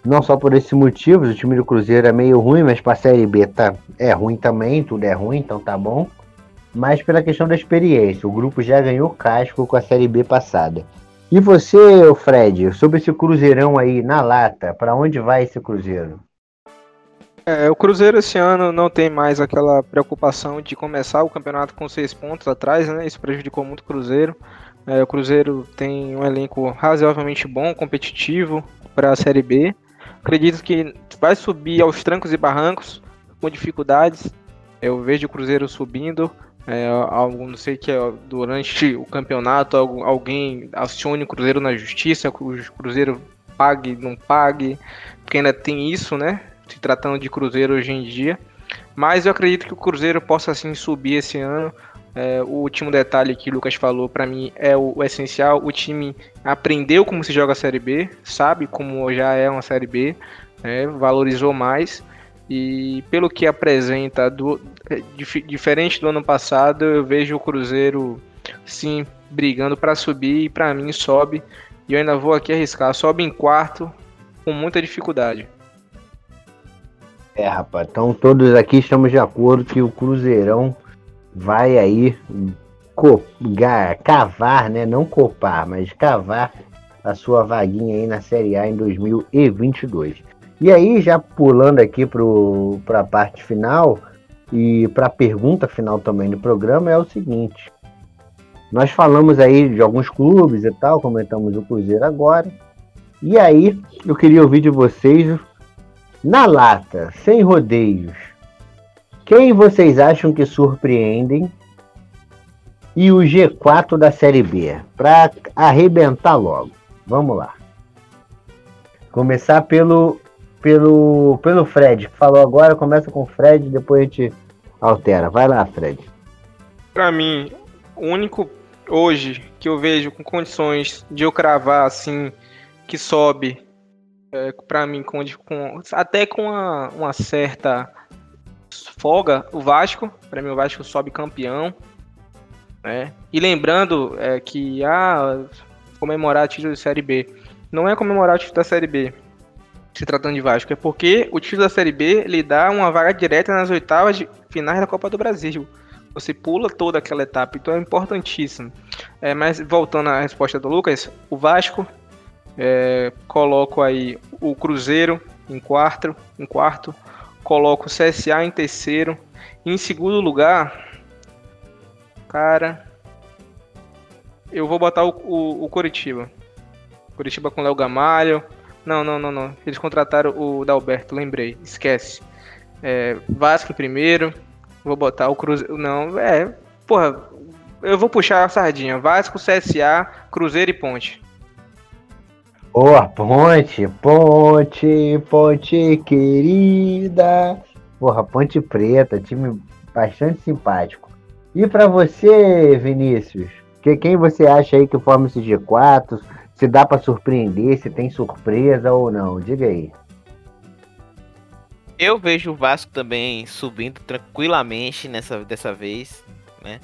não só por esse motivo, o time do Cruzeiro é meio ruim, mas para a Série B tá, é ruim também, tudo é ruim, então tá bom. Mas pela questão da experiência, o grupo já ganhou casco com a Série B passada. E você, Fred, sobre esse Cruzeirão aí na lata, para onde vai esse Cruzeiro? É, o Cruzeiro esse ano não tem mais aquela preocupação de começar o campeonato com seis pontos atrás, né? Isso prejudicou muito o Cruzeiro. É, o Cruzeiro tem um elenco razoavelmente bom, competitivo para a Série B. Acredito que vai subir aos trancos e barrancos com dificuldades. Eu vejo o Cruzeiro subindo, é, não sei que é, durante o campeonato alguém acione o Cruzeiro na justiça, o Cruzeiro pague, não pague, porque ainda tem isso, né? Se tratando de Cruzeiro hoje em dia. Mas eu acredito que o Cruzeiro possa assim subir esse ano. É, o último detalhe que o Lucas falou para mim é o, o, essencial. O time aprendeu como se joga a Série B, sabe como já é uma Série B, é, valorizou mais. E pelo que apresenta, do, dif, diferente do ano passado, eu vejo o Cruzeiro sim brigando para subir e para mim sobe. E eu ainda vou aqui arriscar, sobe em quarto com muita dificuldade. É, rapaz, então todos aqui estamos de acordo que o Cruzeirão vai aí cavar, né? Não copar, mas cavar a sua vaguinha aí na Série A em 2022. E aí, já pulando aqui para a parte final e para a pergunta final também do programa, é o seguinte: nós falamos aí de alguns clubes e tal, comentamos o Cruzeiro agora. E aí, eu queria ouvir de vocês, na lata, sem rodeios, quem vocês acham que surpreendem e o G4 da Série B, para arrebentar logo. Vamos lá. Começar pelo pelo, pelo Fred, que falou agora, começa com o Fred, depois a gente altera. Vai lá, Fred. Para mim, o único hoje que eu vejo com condições de eu cravar assim que sobe é, para mim com, com, até com uma, uma, certa folga o Vasco para mim o Vasco sobe campeão né e lembrando é, que ah, comemorar título de série B não é comemorar o título da série B se tratando de Vasco, é porque o título da Série B lhe dá uma vaga direta nas oitavas de finais da Copa do Brasil. Você pula toda aquela etapa, então é importantíssimo. É, mas voltando à resposta do Lucas, o Vasco, é, coloco aí o Cruzeiro em quarto, em quarto, coloco o CSA em terceiro, em segundo lugar, cara, eu vou botar o, o, o Curitiba. Curitiba com Léo Gamalho, não, não, não, não. Eles contrataram o Dalberto, lembrei. Esquece. É, Vasco primeiro. Vou botar o Cruzeiro. Não, é. Porra, eu vou puxar a sardinha. Vasco, CSA, Cruzeiro e Ponte. Boa, Ponte, Ponte, Ponte querida. Porra, Ponte Preta, time bastante simpático. E para você, Vinícius, que, quem você acha aí que forma esse G4? Se dá para surpreender, se tem surpresa ou não. Diga aí. Eu vejo o Vasco também subindo tranquilamente nessa dessa vez, né?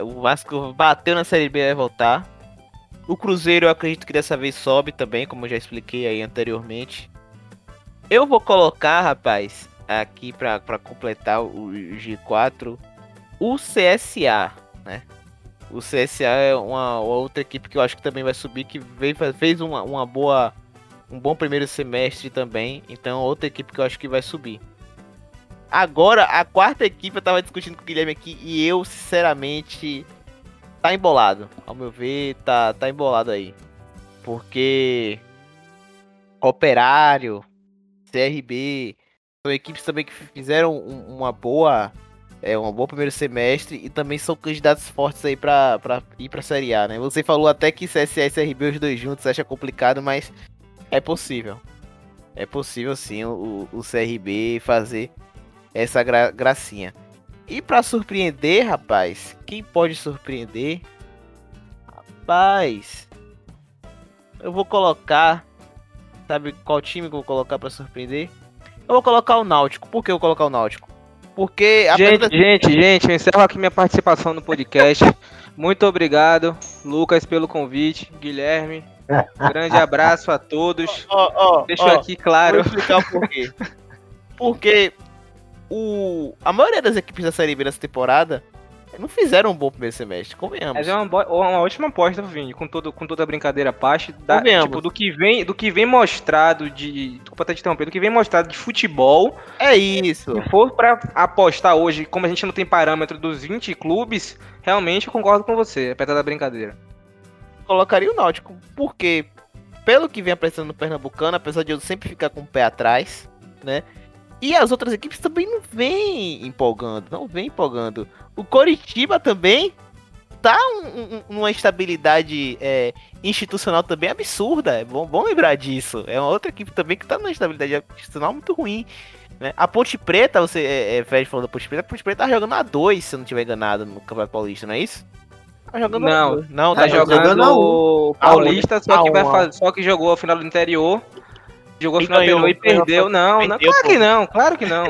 O Vasco bateu na Série B e vai voltar. O Cruzeiro eu acredito que dessa vez sobe também, como eu já expliquei aí anteriormente. Eu vou colocar, rapaz, aqui para completar o G4, o CSA, né? O CSA é uma, outra equipe que eu acho que também vai subir, que veio, fez uma, uma boa, um bom primeiro semestre também. Então, outra equipe que eu acho que vai subir. Agora, a quarta equipe eu tava discutindo com o Guilherme aqui e eu, sinceramente, tá embolado. Ao meu ver, tá, tá embolado aí. Porque Operário, CRB, são equipes também que fizeram uma boa é um bom primeiro semestre e também são candidatos fortes aí pra ir pra Série A, né? Você falou até que CSA e CRB os dois juntos acha complicado, mas é possível. É possível sim o, o CRB fazer essa gra gracinha. E para surpreender, rapaz, quem pode surpreender? Rapaz, eu vou colocar. Sabe qual time que eu vou colocar para surpreender? Eu vou colocar o Náutico. Por que eu vou colocar o Náutico? Porque. Gente, gente, gente, eu encerro aqui minha participação no podcast. Muito obrigado, Lucas, pelo convite. Guilherme, <laughs> grande abraço a todos. Oh, oh, Deixo oh, aqui claro. Vou explicar o porquê. <laughs> Porque o, a maioria das equipes da Série B nessa temporada não fizeram um bom primeiro semestre, convenhamos. Mas é uma, uma ótima aposta, Vini, com, todo, com toda a brincadeira à parte, da, tipo, do que vem do que vem mostrado de. Desculpa até te interromper, do que vem mostrado de futebol. É isso. Se for pra apostar hoje, como a gente não tem parâmetro dos 20 clubes, realmente eu concordo com você, apesar da brincadeira. Colocaria o Náutico, porque, pelo que vem apresentando no Pernambucano, apesar de eu sempre ficar com o pé atrás, né? E as outras equipes também não vêm empolgando, não vem empolgando. O Coritiba também tá um, um, numa estabilidade é, institucional também absurda. É bom, bom lembrar disso. É uma outra equipe também que tá numa estabilidade institucional muito ruim. Né? A Ponte Preta, você, é, é, Fred falou da Ponte Preta, a Ponte Preta tá jogando a 2, se eu não tiver enganado, no Campeonato Paulista, não é isso? Tá jogando não, não, tá, tá jogando, jogando Paulista, só que, vai fazer, só que jogou a final do interior Jogou e final ganhou, e perdeu. Não, perdeu, não, claro que não, claro que não.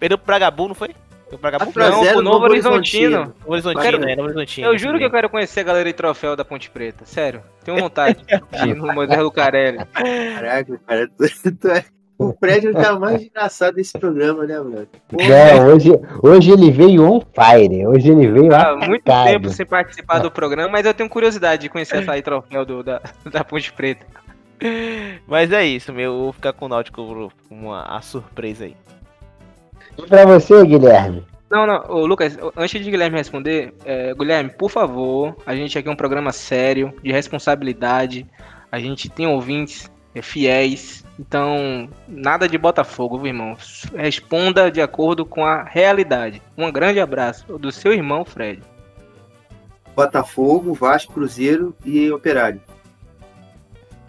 perdeu pro Bragabu, não foi? O Bragabu não, pro Novo Horizontino. Novo Horizontino, quero, né? Novo Horizontino. Eu juro que eu quero conhecer a galera de troféu da Ponte Preta. Sério. Tenho vontade de ir no <laughs> Moisés Lucarelli. Caraca, cara, tu, tu é... O prédio tá mais engraçado desse programa, né, mano? É, hoje, hoje ele veio on fire. Hoje ele veio Há muito tempo sem participar do programa, mas eu tenho curiosidade de conhecer essa aí troféu do, da, da Ponte Preta. Mas é isso, meu. Eu vou ficar com o Náutico uma a surpresa aí. E pra você, Guilherme? Não, não, Ô, Lucas, antes de Guilherme responder, é, Guilherme, por favor, a gente aqui é um programa sério, de responsabilidade, a gente tem ouvintes é, fiéis, então nada de Botafogo, viu, irmão. Responda de acordo com a realidade. Um grande abraço do seu irmão, Fred. Botafogo, Vasco, Cruzeiro e Operário.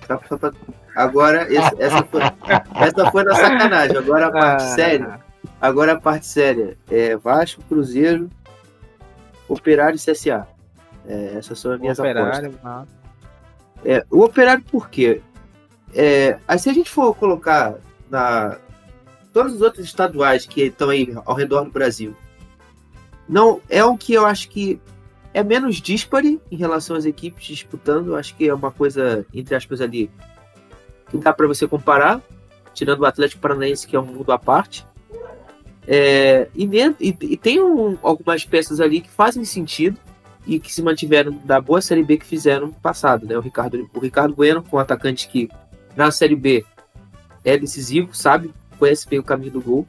Só, só pra... Agora, esse, essa, foi, essa foi na sacanagem. Agora a parte ah, séria. Agora a parte séria. É Vasco, Cruzeiro, Operário e CSA. É, essas são as minhas operário, apostas. É, o Operário por quê? É, aí se a gente for colocar na todos os outros estaduais que estão aí ao redor do Brasil, não é um que eu acho que é menos dispare em relação às equipes disputando. Acho que é uma coisa, entre aspas, ali que dá para você comparar, tirando o Atlético Paranaense, que é um mundo à parte. É, e, e, e, tem um, algumas peças ali que fazem sentido e que se mantiveram da boa Série B que fizeram passado. Né? O, Ricardo, o Ricardo Bueno, com um atacante que na Série B é decisivo, sabe? Conhece bem o caminho do gol.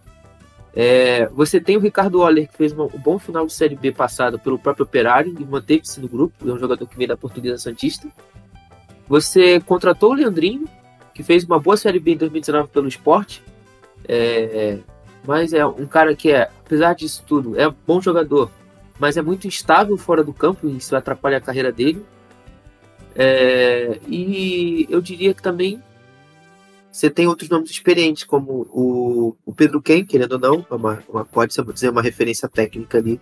É, você tem o Ricardo Oller, que fez um bom final de Série B passado pelo próprio Operário e manteve-se no grupo, é um jogador que veio da Portuguesa Santista. Você contratou o Leandrinho, que fez uma boa Série B em 2019 pelo esporte, é, mas é um cara que, é, apesar disso tudo, é um bom jogador, mas é muito instável fora do campo e isso atrapalha a carreira dele. É, e eu diria que também você tem outros nomes experientes, como o, o Pedro Ken, querendo ou não, é uma, uma, pode ser uma referência técnica ali,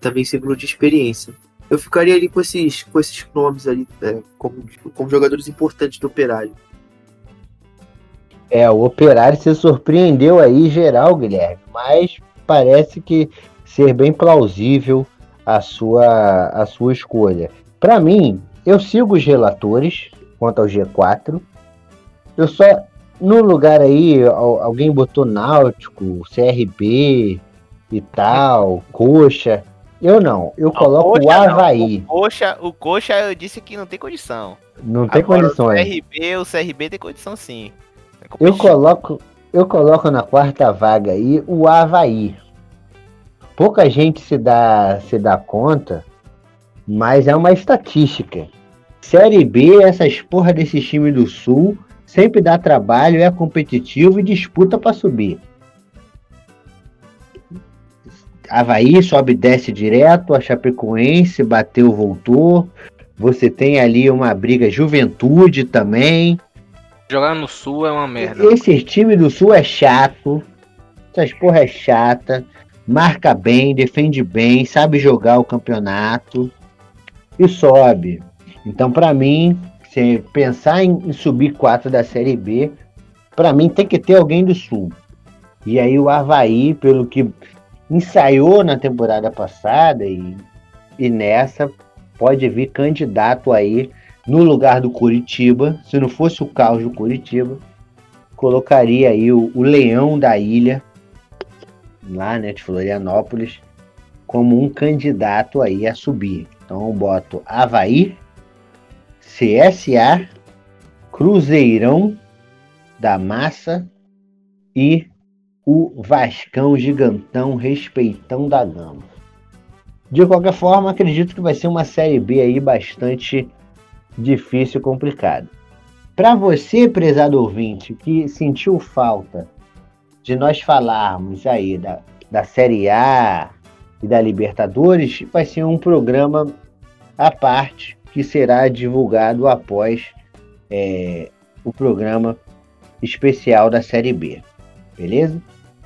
também símbolo de experiência. eu ficaria ali com esses, com esses nomes ali, é, como, como jogadores importantes do Operário. É, o Operário se surpreendeu aí geral, Guilherme, mas parece que ser bem plausível a sua, a sua escolha. Para mim, eu sigo os relatores quanto ao G4. Eu só no lugar aí alguém botou Náutico, CRB e tal, Coxa. Eu não, eu coloco o Havaí. Não. O Coxa, o Coxa eu disse que não tem condição. Não tem Agora, condições. O CRB, o CRB tem condição sim. eu coloco, eu coloco na quarta vaga aí o Havaí. Pouca gente se dá, se dá conta, mas é uma estatística. Série B, essas porra desses times do Sul, sempre dá trabalho, é competitivo e disputa para subir. Havaí sobe desce direto, a Chapecoense bateu, voltou. Você tem ali uma briga juventude também. Jogar no Sul é uma merda. Esse time do Sul é chato. Essas porra é chata. Marca bem, defende bem, sabe jogar o campeonato e sobe. Então, para mim, se pensar em, em subir quatro da Série B, para mim tem que ter alguém do Sul. E aí o Havaí, pelo que ensaiou na temporada passada e, e nessa pode vir candidato aí no lugar do Curitiba. Se não fosse o caos do Curitiba, colocaria aí o, o Leão da Ilha, lá né, de Florianópolis, como um candidato aí a subir. Então eu boto Havaí, CSA, Cruzeirão da Massa e o Vascão gigantão respeitão da gama. De qualquer forma, acredito que vai ser uma série B aí bastante difícil e complicada. Para você, prezado ouvinte, que sentiu falta de nós falarmos aí da, da Série A e da Libertadores, vai ser um programa à parte que será divulgado após é, o programa especial da Série B. Beleza?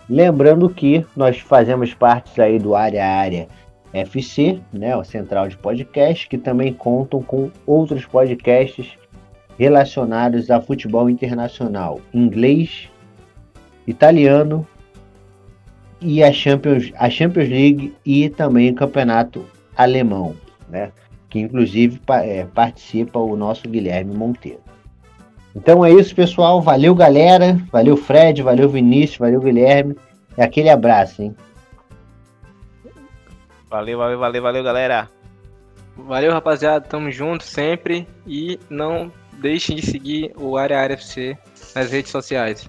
Lembrando que nós fazemos parte aí do Área Área FC, né, o central de podcast, que também contam com outros podcasts relacionados a futebol internacional, inglês, italiano e a Champions, a Champions League e também o campeonato alemão, né, que inclusive é, participa o nosso Guilherme Monteiro. Então é isso, pessoal. Valeu, galera. Valeu, Fred. Valeu, Vinícius. Valeu, Guilherme. É aquele abraço, hein? Valeu, valeu, valeu, valeu, galera. Valeu, rapaziada. Tamo junto sempre. E não deixem de seguir o Área Área FC nas redes sociais.